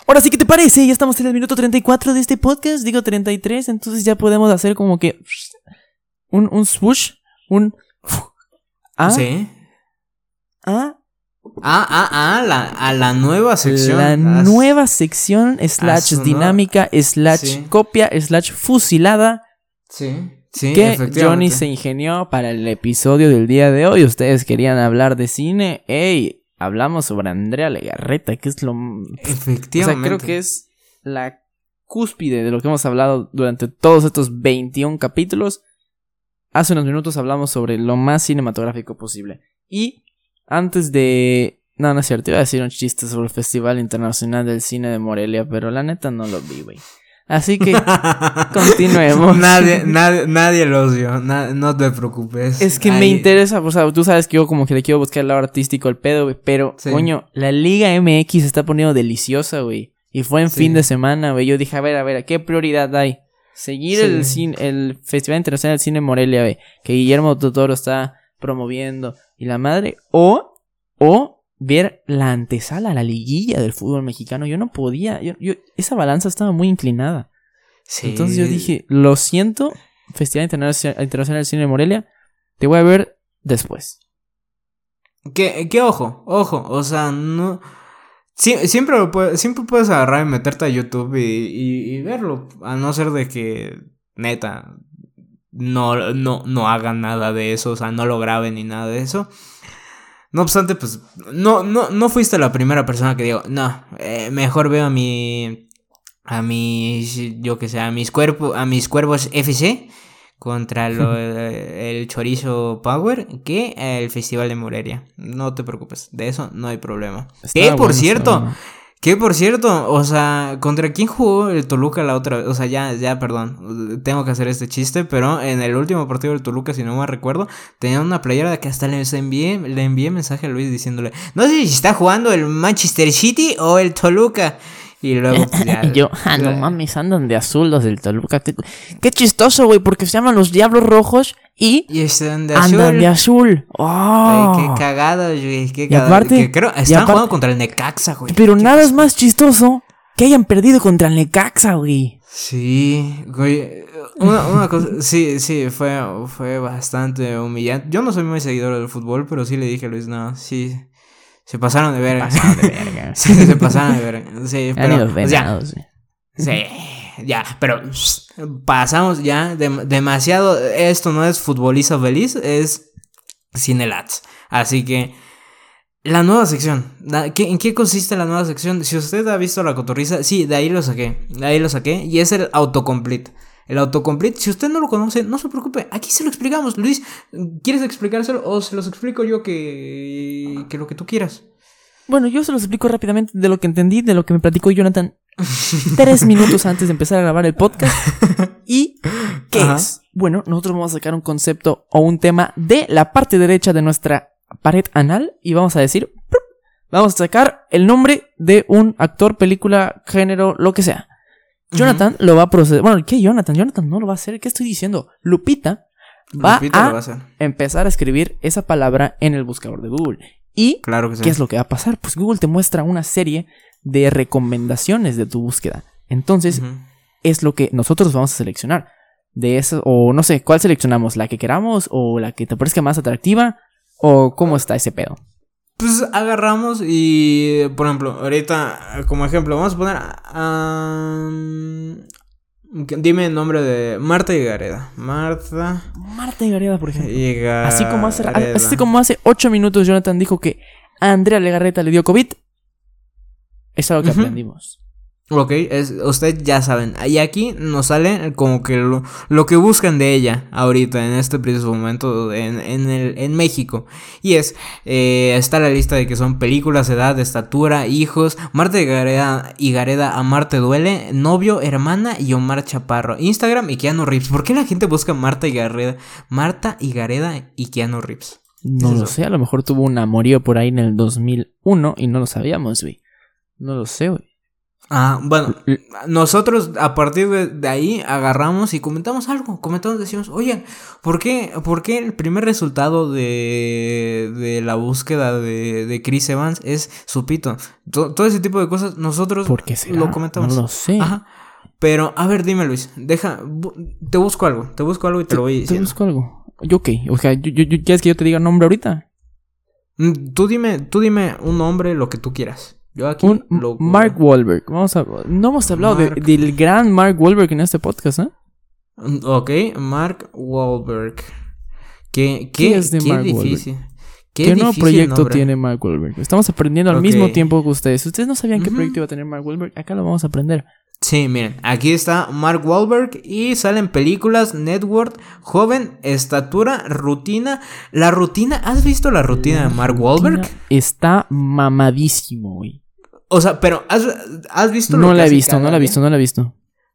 Ahora sí, ¿qué te parece? Ya estamos en el minuto 34 de este podcast, digo 33, entonces ya podemos hacer como que... Un, un swoosh, un... ¿Ah? Sí. ¿Ah? Ah, ah, ah, la, a la nueva sección. La nueva sección slash dinámica slash copia slash fusilada. Sí que Johnny se ingenió para el episodio del día de hoy. Ustedes querían hablar de cine. ¡Ey! Hablamos sobre Andrea Legarreta, que es lo. Efectivamente. O sea, creo que es la cúspide de lo que hemos hablado durante todos estos 21 capítulos. Hace unos minutos hablamos sobre lo más cinematográfico posible. Y antes de. No, no es cierto, iba a decir un chiste sobre el Festival Internacional del Cine de Morelia, pero la neta no lo vi, güey. Así que (laughs) continuemos. nadie, nadie, nadie los vio, no te preocupes. Es que me interesa, o sea, tú sabes que yo como que le quiero buscar el lado artístico al pedo, güey, pero coño, la Liga MX se está poniendo deliciosa, güey. Y fue en fin de semana, güey. Yo dije, a ver, a ver, ¿a qué prioridad hay? Seguir el cine, el Festival Internacional del Cine Morelia, güey, que Guillermo Totoro está promoviendo y la madre, o, o ver la antesala, la liguilla del fútbol mexicano. Yo no podía, yo, esa balanza estaba muy inclinada. Entonces yo dije, lo siento, Festival Internacional del Cine de Morelia, te voy a ver después. Que, que ojo, ojo, o sea, no... Siempre, siempre puedes agarrar y meterte a YouTube y, verlo. A no ser de que, neta, no, no, no hagan nada de eso. O sea, no lo graben ni nada de eso. No obstante, pues, no, no, no fuiste la primera persona que digo, no, eh, mejor veo a mi, a mis, yo que sé, a mis cuerpos, a mis cuervos FC contra el chorizo Power que el Festival de Morelia. No te preocupes, de eso no hay problema. que por cierto, que por cierto, o sea, ¿contra quién jugó el Toluca la otra vez? O sea, ya, ya, perdón, tengo que hacer este chiste, pero en el último partido del Toluca, si no me recuerdo, tenía una playera de que hasta le envié, le envié mensaje a Luis diciéndole, no sé si está jugando el Manchester City o el Toluca. Y luego, (laughs) pues, yo, ah, no mames, andan de azul los del Toluca. Qué chistoso, güey, porque se llaman los Diablos Rojos y, y están de azul. Andan de azul. Oh. qué cagado, güey. Qué cagado. Y aparte, creo, están jugando contra el Necaxa, güey. Pero nada es más chistoso que hayan perdido contra el Necaxa, güey. Sí, güey. Una, una cosa, (laughs) sí, sí, fue, fue bastante humillante. Yo no soy muy seguidor del fútbol, pero sí le dije a Luis, no, sí. Se pasaron de verga. Se pasaron de (laughs) verga. sí, se pasaron de verga. Sí, pero. Pues ya, sí, ya, pero pasamos ya demasiado. Esto no es futbolista feliz, es Cinelats. Así que. La nueva sección. ¿En qué consiste la nueva sección? Si usted ha visto la cotorriza, sí, de ahí lo saqué. De ahí lo saqué. Y es el autocomplete. El autocomplete, si usted no lo conoce, no se preocupe, aquí se lo explicamos. Luis, ¿quieres explicárselo o se los explico yo que, que lo que tú quieras? Bueno, yo se los explico rápidamente de lo que entendí, de lo que me platicó Jonathan (laughs) tres minutos antes de empezar a grabar el podcast. (laughs) ¿Y qué es? Bueno, nosotros vamos a sacar un concepto o un tema de la parte derecha de nuestra pared anal y vamos a decir, vamos a sacar el nombre de un actor, película, género, lo que sea. Jonathan lo va a proceder. Bueno, ¿qué Jonathan? Jonathan no lo va a hacer. ¿Qué estoy diciendo? Lupita va, a, empezar a escribir esa palabra en el buscador de Google. Y claro ¿qué es lo que va a pasar? Pues Google te muestra una serie de recomendaciones de tu búsqueda. Entonces, es lo que nosotros vamos a seleccionar. De eso, o no sé, ¿cuál seleccionamos? ¿La que queramos? ¿O la que te parezca más atractiva? ¿O cómo está ese pedo? Pues agarramos y, por ejemplo, ahorita, como ejemplo, vamos a poner... dime el nombre de Marta Gareda Marta. Marta Gareda por ejemplo. Así como hace, así como hace 8 minutos Jonathan dijo que a Andrea Legarreta le dio COVID. Es algo que aprendimos. Ok, es, ustedes ya saben. Y aquí nos sale como que lo, que buscan de ella ahorita, en este preciso momento, en, en, el, en México. Y es, eh, está la lista de que son películas, edad, estatura, hijos, Marta y Gareda, y Gareda Marte Duele, novio, hermana y Omar Chaparro. Instagram y Keanu Reeves. ¿Por qué la gente busca Marta y Gareda? Marta y Gareda y Keanu Reeves. No lo sé, a lo mejor tuvo un amorío por ahí en el 2001 y no lo sabíamos, güey. No lo sé, güey. Ah, bueno, nosotros a partir de, ahí agarramos y comentamos algo, comentamos, decimos, oye, ¿por qué, por qué el primer resultado de, de la búsqueda de, de Chris Evans es su pito? Todo, ese tipo de cosas nosotros lo comentamos. No lo sé. Ajá. Pero, a ver, dime Luis, deja, te busco algo, te busco algo y te, lo voy diciendo. Te busco algo. Yo ok, o sea, yo, ¿quieres que yo te diga nombre ahorita? Mm, tú dime, tú dime un nombre, lo que tú quieras. Yo aquí un Mark Wahlberg. Vamos a, no hemos hablado del gran Mark Wahlberg en este podcast, ¿eh? Mm, ok, Mark Wahlberg. ¿Qué, qué, es de Mark difícil. Wahlberg? ¿Qué, nuevo proyecto tiene Mark Wahlberg? Estamos aprendiendo al mismo tiempo que ustedes. Ustedes no sabían qué proyecto iba a tener Mark Wahlberg. Acá lo vamos a aprender. Sí, miren, aquí está Mark Wahlberg y salen películas, Network, Joven, Estatura, Rutina. La rutina, ¿has visto la rutina de Mark Wahlberg? Está mamadísimo, güey. O sea, pero ¿has, has visto No la he visto, no la he visto, no la he visto.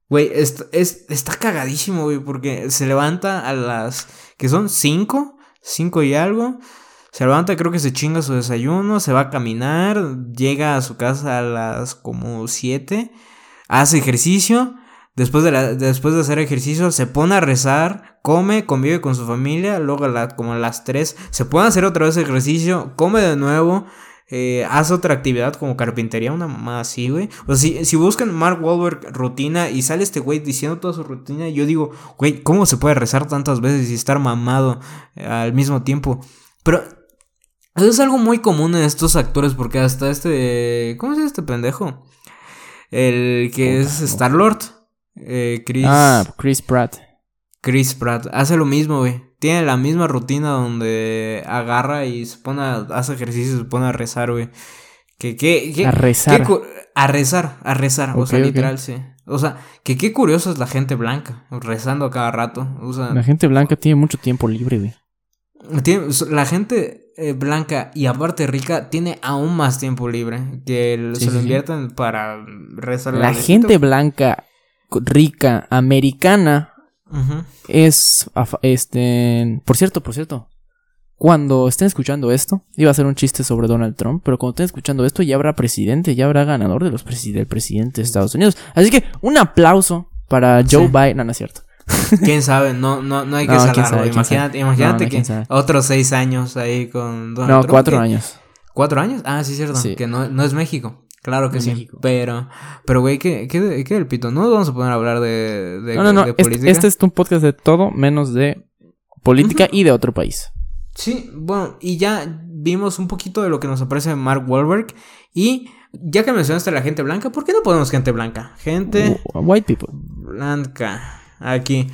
Güey, es, está cagadísimo, güey, porque se levanta a las... que son cinco, cinco y algo. Se levanta, creo que se chinga su desayuno, se va a caminar, llega a su casa a las como siete, hace ejercicio, después de, la, después de hacer ejercicio se pone a rezar, come, convive con su familia, luego como a las tres se pone a hacer otra vez ejercicio, come de nuevo, eh, haz otra actividad como carpintería, una más así, güey. O sea, si, buscan Mark Wahlberg rutina y sale este güey diciendo toda su rutina, yo digo, güey, ¿cómo se puede rezar tantas veces y estar mamado eh, al mismo tiempo? Pero Eso es algo muy común en estos actores porque hasta este... ¿Cómo se llama este pendejo? El que es Star-Lord. Eh, Chris... Ah, Chris Pratt. Chris Pratt. Hace lo mismo, güey. Tiene la misma rutina donde agarra y se pone a, hace ejercicio y se pone a rezar, güey. Que, que, que, a rezar. a rezar, a rezar. o sea, literal, sí. O sea, que qué curioso es la gente blanca, rezando a cada rato. O sea, la gente blanca tiene mucho tiempo libre, güey. Tiene, la gente eh, blanca y aparte rica tiene aún más tiempo libre que se lo invierten para rezar. La gente blanca, rica, americana es este, por cierto, por cierto, cuando estén escuchando esto, iba a ser un chiste sobre Donald Trump, pero cuando estén escuchando esto ya habrá presidente, ya habrá ganador de los del presidente de Estados Unidos. Así que un aplauso para Joe Biden, no, no es cierto. (laughs) Quién sabe, no, no, no hay que no, Imagínate, imagínate que otros seis años ahí con Donald Trump. No, cuatro años. ¿Cuatro años? Ah, sí, cierto. Que no, no es México. Claro que sí. Pero, pero güey, ¿qué, qué, qué del pito? No vamos a poner a hablar de, de, no, no, no. Este, política. Este, es un podcast de todo menos de política y de otro país. Sí, bueno, y ya vimos un poquito de lo que nos aparece Mark Wahlberg. Y ya que mencionaste a la gente blanca, ¿por qué no ponemos gente blanca? Gente. White people. Blanca. Aquí.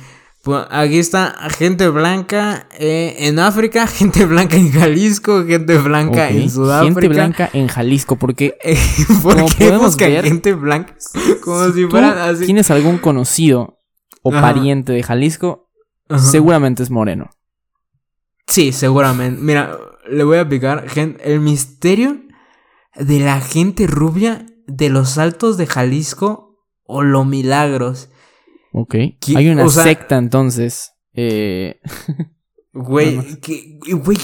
Aquí está gente blanca eh, en África, (laughs) gente blanca en Jalisco, gente blanca en Sudáfrica. Gente blanca en Jalisco, porque, (laughs) como podemos ver, gente blanca, (laughs) como si fueran así. ¿Tienes algún conocido o pariente de Jalisco? Seguramente es moreno. Sí, seguramente. Mira, le voy a picar el misterio de la gente rubia de los altos de Jalisco o los milagros. Ok. Hay una secta entonces. Eh... (laughs) Güey, qué, güey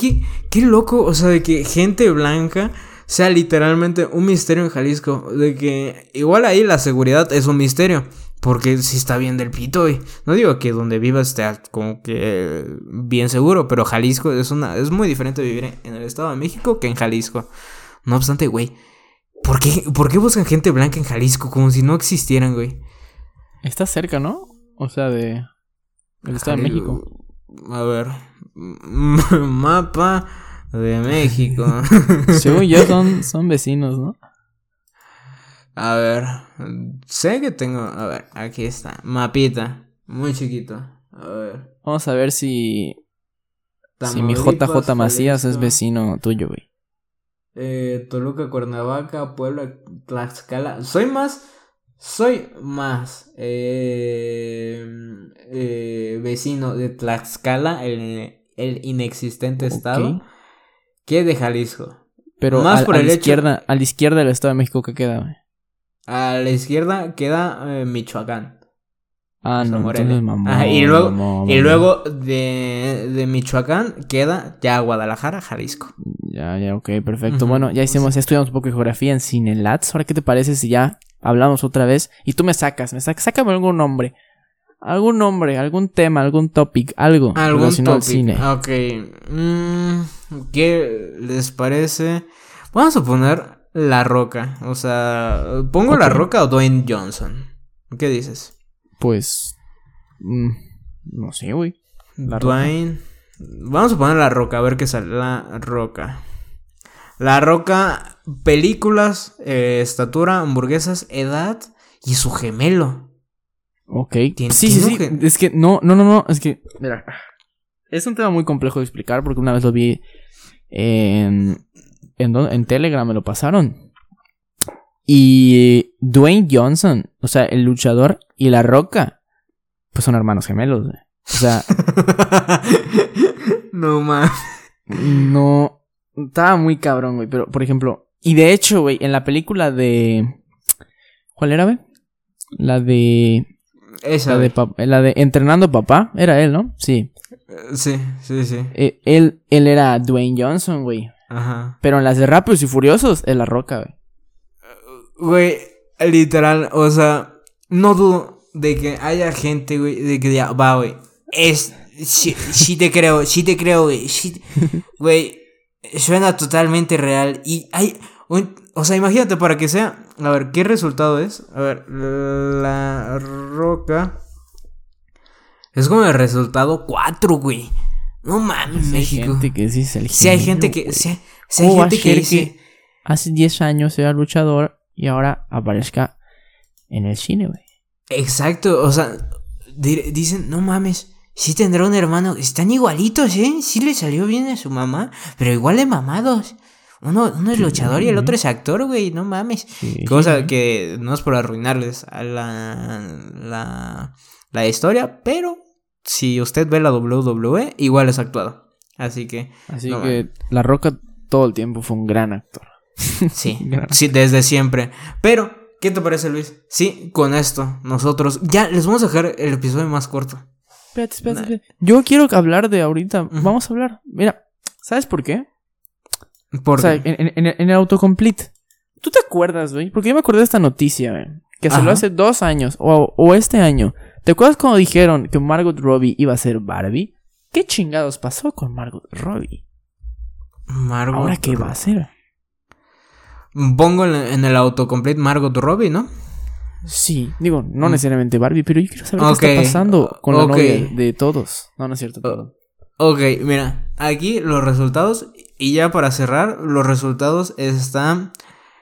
qué, loco, o sea, de que gente blanca sea literalmente un misterio en Jalisco. De que igual ahí la seguridad es un misterio. Porque si está bien del pito, güey. No digo que donde vivas esté como que bien seguro, pero Jalisco es una es muy diferente vivir en el Estado de México que en Jalisco. No obstante, güey, ¿por qué, ¿por qué buscan gente blanca en Jalisco como si no existieran, güey? Está cerca, ¿no? O sea, de. El Estado de México. A ver. (laughs) Mapa de México. (laughs) Según yo, son, (laughs) son vecinos, ¿no? A ver. Sé que tengo. A ver, aquí está. Mapita. Muy chiquito. A ver. Vamos a ver si. si mi JJ Macías es vecino tuyo, güey. Eh, Toluca, Cuernavaca, Puebla, Tlaxcala. Soy más soy más eh, eh, vecino de Tlaxcala, el, inexistente estado, que de Jalisco. Pero más por a la izquierda, a la izquierda del Estado de México, ¿qué queda? A la izquierda queda eh, Michoacán. Ah, no, y luego, y luego de, de, Michoacán queda ya Guadalajara, Jalisco. Ya, ya, ok, perfecto. Bueno, ya hicimos, ya estudiamos un poco de geografía en Cinelats. Ahora, ¿qué te parece si ya hablamos otra vez y tú me sacas, me sacas, sácame algún nombre. Algún nombre, algún tema, algún topic, algo ¿Algún relacionado al cine. Ok. Mm, ¿Qué les parece? Vamos a poner La Roca. O sea, ¿pongo La Roca o Dwayne Johnson? ¿Qué dices? Pues. Mm, no sé, güey. Dwayne. Vamos a poner La Roca, a ver qué sale. La Roca. La Roca, películas, eh, estatura, hamburguesas, edad y su gemelo. Ok. Sí, sí, sí. Es que no, no, no, no. Es que. Mira. Es un tema muy complejo de explicar porque una vez lo vi en. En, en Telegram me lo pasaron. Y Dwayne Johnson, o sea, el luchador y La Roca, pues son hermanos gemelos. O sea. (laughs) no más. No. Estaba muy cabrón, güey. Pero, por ejemplo. Y de hecho, güey, en la película de. ¿Cuál era, güey? La de. Esa. La de, la de Entrenando Papá. Era él, ¿no? Sí. Sí, sí, sí. Eh, él, él era Dwayne Johnson, güey. Ajá. Pero en las de Rápidos y Furiosos es la roca, güey. Güey, literal, o sea, no dudo de que haya gente, güey, de que ya, va, güey. Es. Sí, te creo, sí te creo, güey. (laughs) güey, suena totalmente real. Y hay. o sea, imagínate para que sea. A ver, ¿qué resultado es? A ver, la roca. Es como el resultado 4, güey. No mames, México. Hay gente que sí es el Sí, hay gente que. Si hay ¿Cómo va a gente que dice, que hace 10 años era luchador y ahora aparezca en el cine, güey? Exacto, o sea, di- dicen, no mames, sí tendrá un hermano, están igualitos, ¿eh? Sí le salió bien a su mamá, pero igual de mamados. Uno, uno es luchador y el otro es actor, güey, no mames. Sí. Cosa que no es por arruinarles a la, la, la historia, pero si usted ve la WWE, igual es actuado. Así que, Así no que La Roca todo el tiempo fue un gran actor. (laughs) sí, (laughs) Gran- sí, desde siempre. Pero, ¿qué te parece, Luis? Sí, con esto, nosotros ya les vamos a dejar el episodio más corto. Espérate, espérate, espérate. Yo quiero hablar de ahorita. Vamos a hablar. Mira, ¿sabes por qué? Porque, O sea, en, en- en- en el autocomplete. ¿Tú te acuerdas, güey? Porque yo me acordé de esta noticia, güey. Que se lo Ajá. hace dos años o, o este año. ¿Te acuerdas cuando dijeron que Margot Robbie iba a ser Barbie? ¿Qué chingados pasó con Margot Robbie? Margot ¿Ahora qué va a hacer? Pongo en en el autocomplete Margot Robbie, ¿no? Sí, digo, no Mm. necesariamente Barbie, pero yo quiero saber Ok, qué está pasando con la ok. novia de todos. No, no es cierto. Oh, Ok, mira, aquí los resultados, y ya para cerrar, los resultados están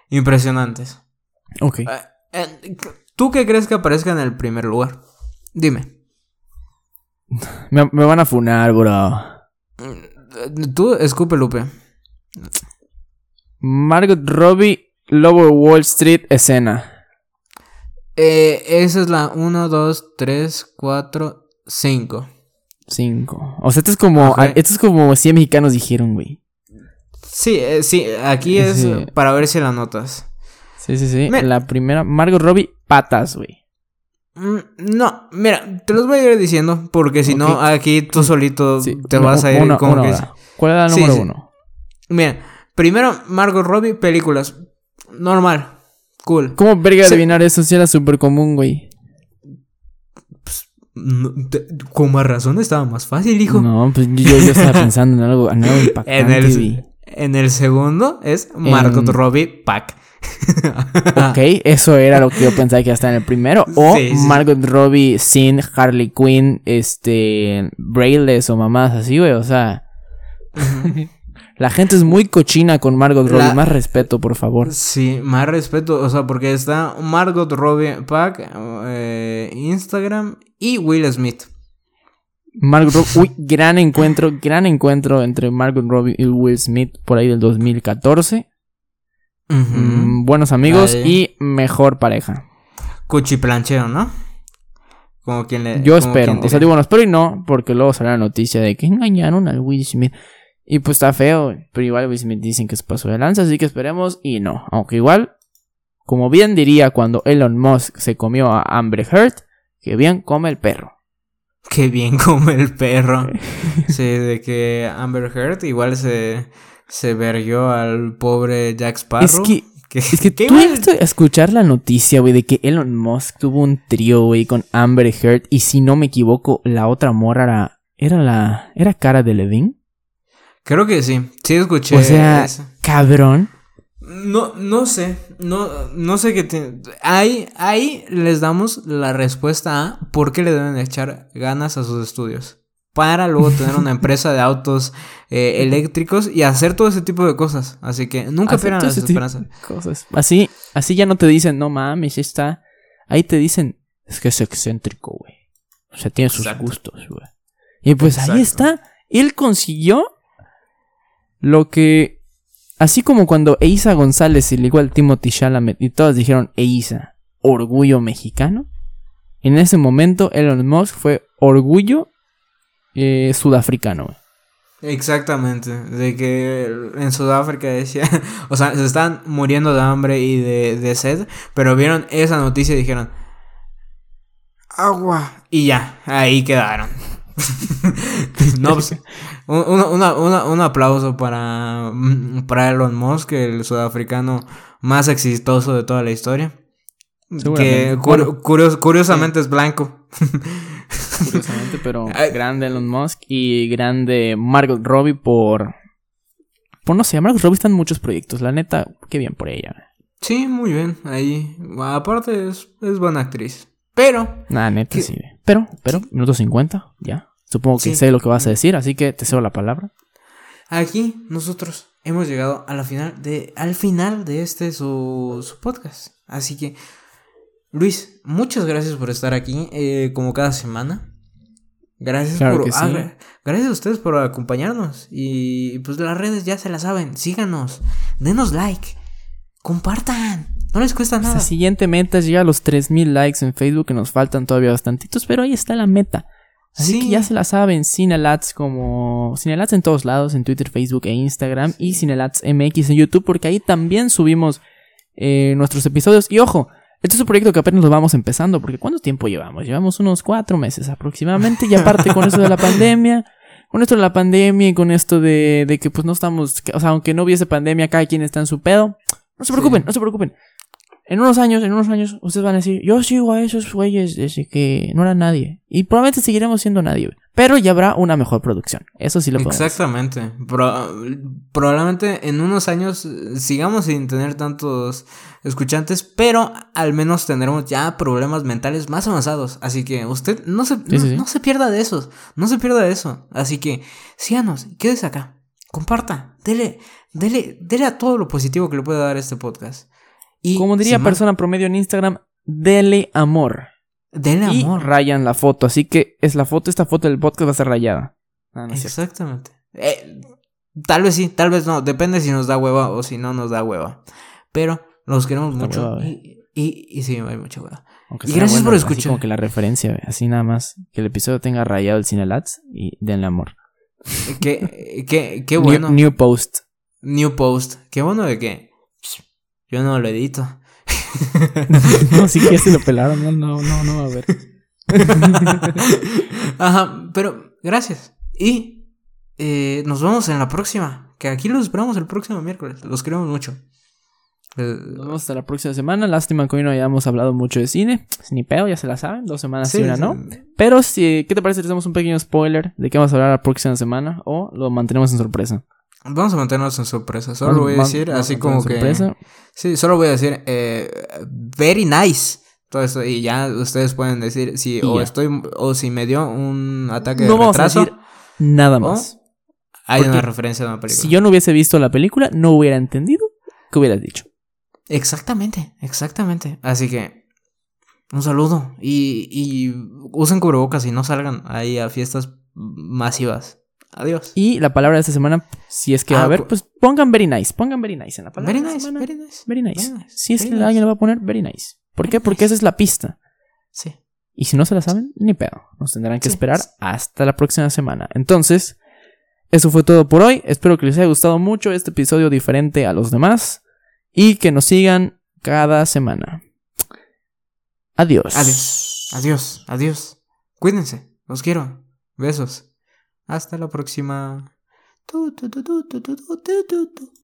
impresionantes. Ok. Eh, eh, ¿Tú qué crees que aparezca en el primer lugar? Dime. (laughs) Me, me van a funar, bro. Mm, Tú, escupe Lupe. Margot Robbie, Lobo Wall Street, escena. Eh, esa es la 1, 2, 3, 4, 5. Cinco. O sea, esto es como. Ajá. Esto es como 100 mexicanos dijeron, güey. Sí, eh, sí, aquí es Sí. para ver si la notas. Sí, sí, sí. Me- La primera, Margot Robbie, patas, güey. Mm, No, mira, te los voy a ir diciendo, porque si no, Ok. aquí tú solito Sí, te no, vas a ir una- como una que... ¿Cuál era la Sí, número sí. uno? Mira, primero Margot Robbie, películas. Normal, cool. ¿Cómo verga Sí. adivinar eso si era súper común, güey? No, te- con más razón estaba más fácil, hijo. No, pues yo, yo estaba (laughs) pensando en algo, en algo impactante, en, el, en el segundo es Margot En- Robbie Pack. (laughs) Ok, eso era lo que yo pensaba que iba a estar en el primero. O Sí, sí. Margot Robbie sin Harley Quinn, este, Brailles o mamás así, güey. O sea, la gente es muy cochina con Margot Robbie. La- Más respeto, por favor. Sí, más respeto, o sea, porque está Margot Robbie Pack, eh, Instagram y Will Smith. Margot Robbie, uy, gran encuentro, gran encuentro entre Margot Robbie y Will Smith por ahí del 2014. Ujú. Mm, buenos amigos y mejor pareja. Cuchiplancheo, ¿no? Como quien le. Yo espero. O sea, digo, no espero y no, porque luego sale la noticia de que engañaron al Will Smith. Y pues está feo, pero igual Smith dicen que se pasó de lanza, así que esperemos y no. Aunque igual, como bien diría cuando Elon Musk se comió a Amber Heard, que bien come el perro. Qué bien (laughs) come el perro. (laughs) sí, de que Amber Heard igual se, se vergió al pobre Jack Sparrow. Es que, que, es que (laughs) qué tú escuchar la noticia, güey, de que Elon Musk tuvo un trío, güey, con Amber Heard. Y si no me equivoco, la otra morra era, era la, era cara de Levine. Creo que sí. Sí, escuché. O sea, eso. cabrón. No, no sé. No, no sé qué tiene. Ahí, ahí les damos la respuesta a por qué le deben echar ganas a sus estudios. Para luego (laughs) tener una empresa de autos eh, eléctricos y hacer todo ese tipo de cosas. Así que nunca Hacer pierdan las esperanzas. Cosas. Así, así ya no te dicen, no mames, está. Ahí te dicen, es que es excéntrico, güey. O sea, tiene sus Exacto. gustos, güey. Y pues ahí Exacto. está. Él consiguió lo que. Así como cuando Eiza González le igual Timothy Chalamet y todos dijeron Eiza, orgullo mexicano. En ese momento Elon Musk fue orgullo eh, sudafricano. Exactamente. De que en Sudáfrica decía. (laughs) O sea, se están muriendo de hambre y de, de sed. Pero vieron esa noticia y dijeron. Agua. Y ya, ahí quedaron. (laughs) no, pues, un, un- una- una- un aplauso para, mm, para Elon Musk, el sudafricano más exitoso de toda la historia. Que cur- curios- curiosamente es blanco. (laughs) Curiosamente, pero grande Elon Musk y grande Margot Robbie por. Por no sé, Margot Robbie está en muchos proyectos. La neta, qué bien por ella. Sí, muy bien. Ahí. Aparte es, es buena actriz. Pero. Nada, neta, sí. Pero, pero, minuto 50, ya. Supongo que Sí. sé lo que vas a decir, así que te cedo la palabra. Aquí nosotros hemos llegado a la final de, al final de este su, su podcast. Así que, Luis, muchas gracias por estar aquí eh, como cada semana. Gracias por ah, gracias a ustedes por acompañarnos y pues las redes ya se las saben, síganos, denos like, compartan, no les cuesta nada. La siguiente meta es llegar a los 3000 likes en Facebook, que nos faltan todavía bastantitos, pero ahí está la meta. Así que ya se la saben, Cinelats como Cinelats en todos lados, en Twitter, Facebook e Instagram y Cinelats MX en YouTube, porque ahí también subimos eh, nuestros episodios. Y ojo, este es un proyecto que apenas lo vamos empezando, porque ¿cuánto tiempo llevamos? Llevamos unos cuatro meses aproximadamente, y aparte con esto de la (laughs) pandemia, con esto de la pandemia y con esto de, de que pues no estamos, o sea, aunque no hubiese pandemia, cada quien está en su pedo, no se preocupen, no se preocupen. En unos años, en unos años, ustedes van a decir, yo sigo a esos güeyes desde que no era nadie. Y probablemente seguiremos siendo nadie, Pero ya habrá una mejor producción. Eso sí lo podemos Exactamente. probablemente en unos años sigamos sin tener tantos escuchantes, pero al menos tendremos ya problemas mentales más avanzados. Así que usted no se, no, se pierda de esos. No se pierda de eso. Así que síganos, quédese acá. Comparta. Dele, dele, dele a todo lo positivo que le pueda dar este podcast. Y Como diría persona promedio en Instagram, dele amor. Dele amor. Y rayan la foto. Así que es la foto, esta foto del podcast va a ser rayada. Exactamente. Eh, tal vez sí, tal vez no. Depende si nos da hueva o si no nos da hueva. Pero los queremos mucho. y, y, sí, hay mucha hueva. y gracias por escuchar. Así como que la referencia, así nada más. Que el episodio tenga rayado el Cinelats y denle amor. qué, qué, qué bueno. New, new, post. New post. Qué bueno de que yo no lo edito. (laughs) no, sí (laughs) que se lo pelaron. No, no, no, no va a ver. (laughs) Ajá, pero gracias. Y eh, nos vemos en la próxima. Que aquí los esperamos el próximo miércoles. Los queremos mucho. Eh, nos vemos hasta la próxima semana. Lástima que hoy no hayamos hablado mucho de cine. Ni pedo, ya se la saben. Dos semanas y una, ¿no? Pero si, ¿qué te parece si hacemos un pequeño spoiler de qué vamos a hablar la próxima semana? O lo mantenemos en sorpresa. Vamos a mantenernos en sorpresa. Solo voy a decir, así como que. Sí, solo voy a decir, eh, very nice. Todo esto. Y ya ustedes pueden decir si o estoy. O si me dio un ataque no de retraso. Vamos a decir nada más. Hay una referencia de una película. Si yo no hubiese visto la película, no hubiera entendido qué hubieras dicho. Exactamente, exactamente. Así que. Un saludo. Y, y usen cubrebocas y no salgan ahí a fiestas masivas. Adiós. Y la palabra de esta semana, si es que va a ah, haber, pues pongan very nice. Pongan very nice en la palabra. Very nice, very nice. Very nice. Si es que alguien lo va a poner, very nice. ¿Por qué? Porque esa es la pista. Sí. Y si no se la saben, ni pedo. Nos tendrán que esperar hasta la próxima semana. Entonces, eso fue todo por hoy. Espero que les haya gustado mucho este episodio diferente a los demás. Y que nos sigan cada semana. Adiós. Adiós. Adiós. Adiós. Cuídense. Los quiero. Besos. Hasta la próxima.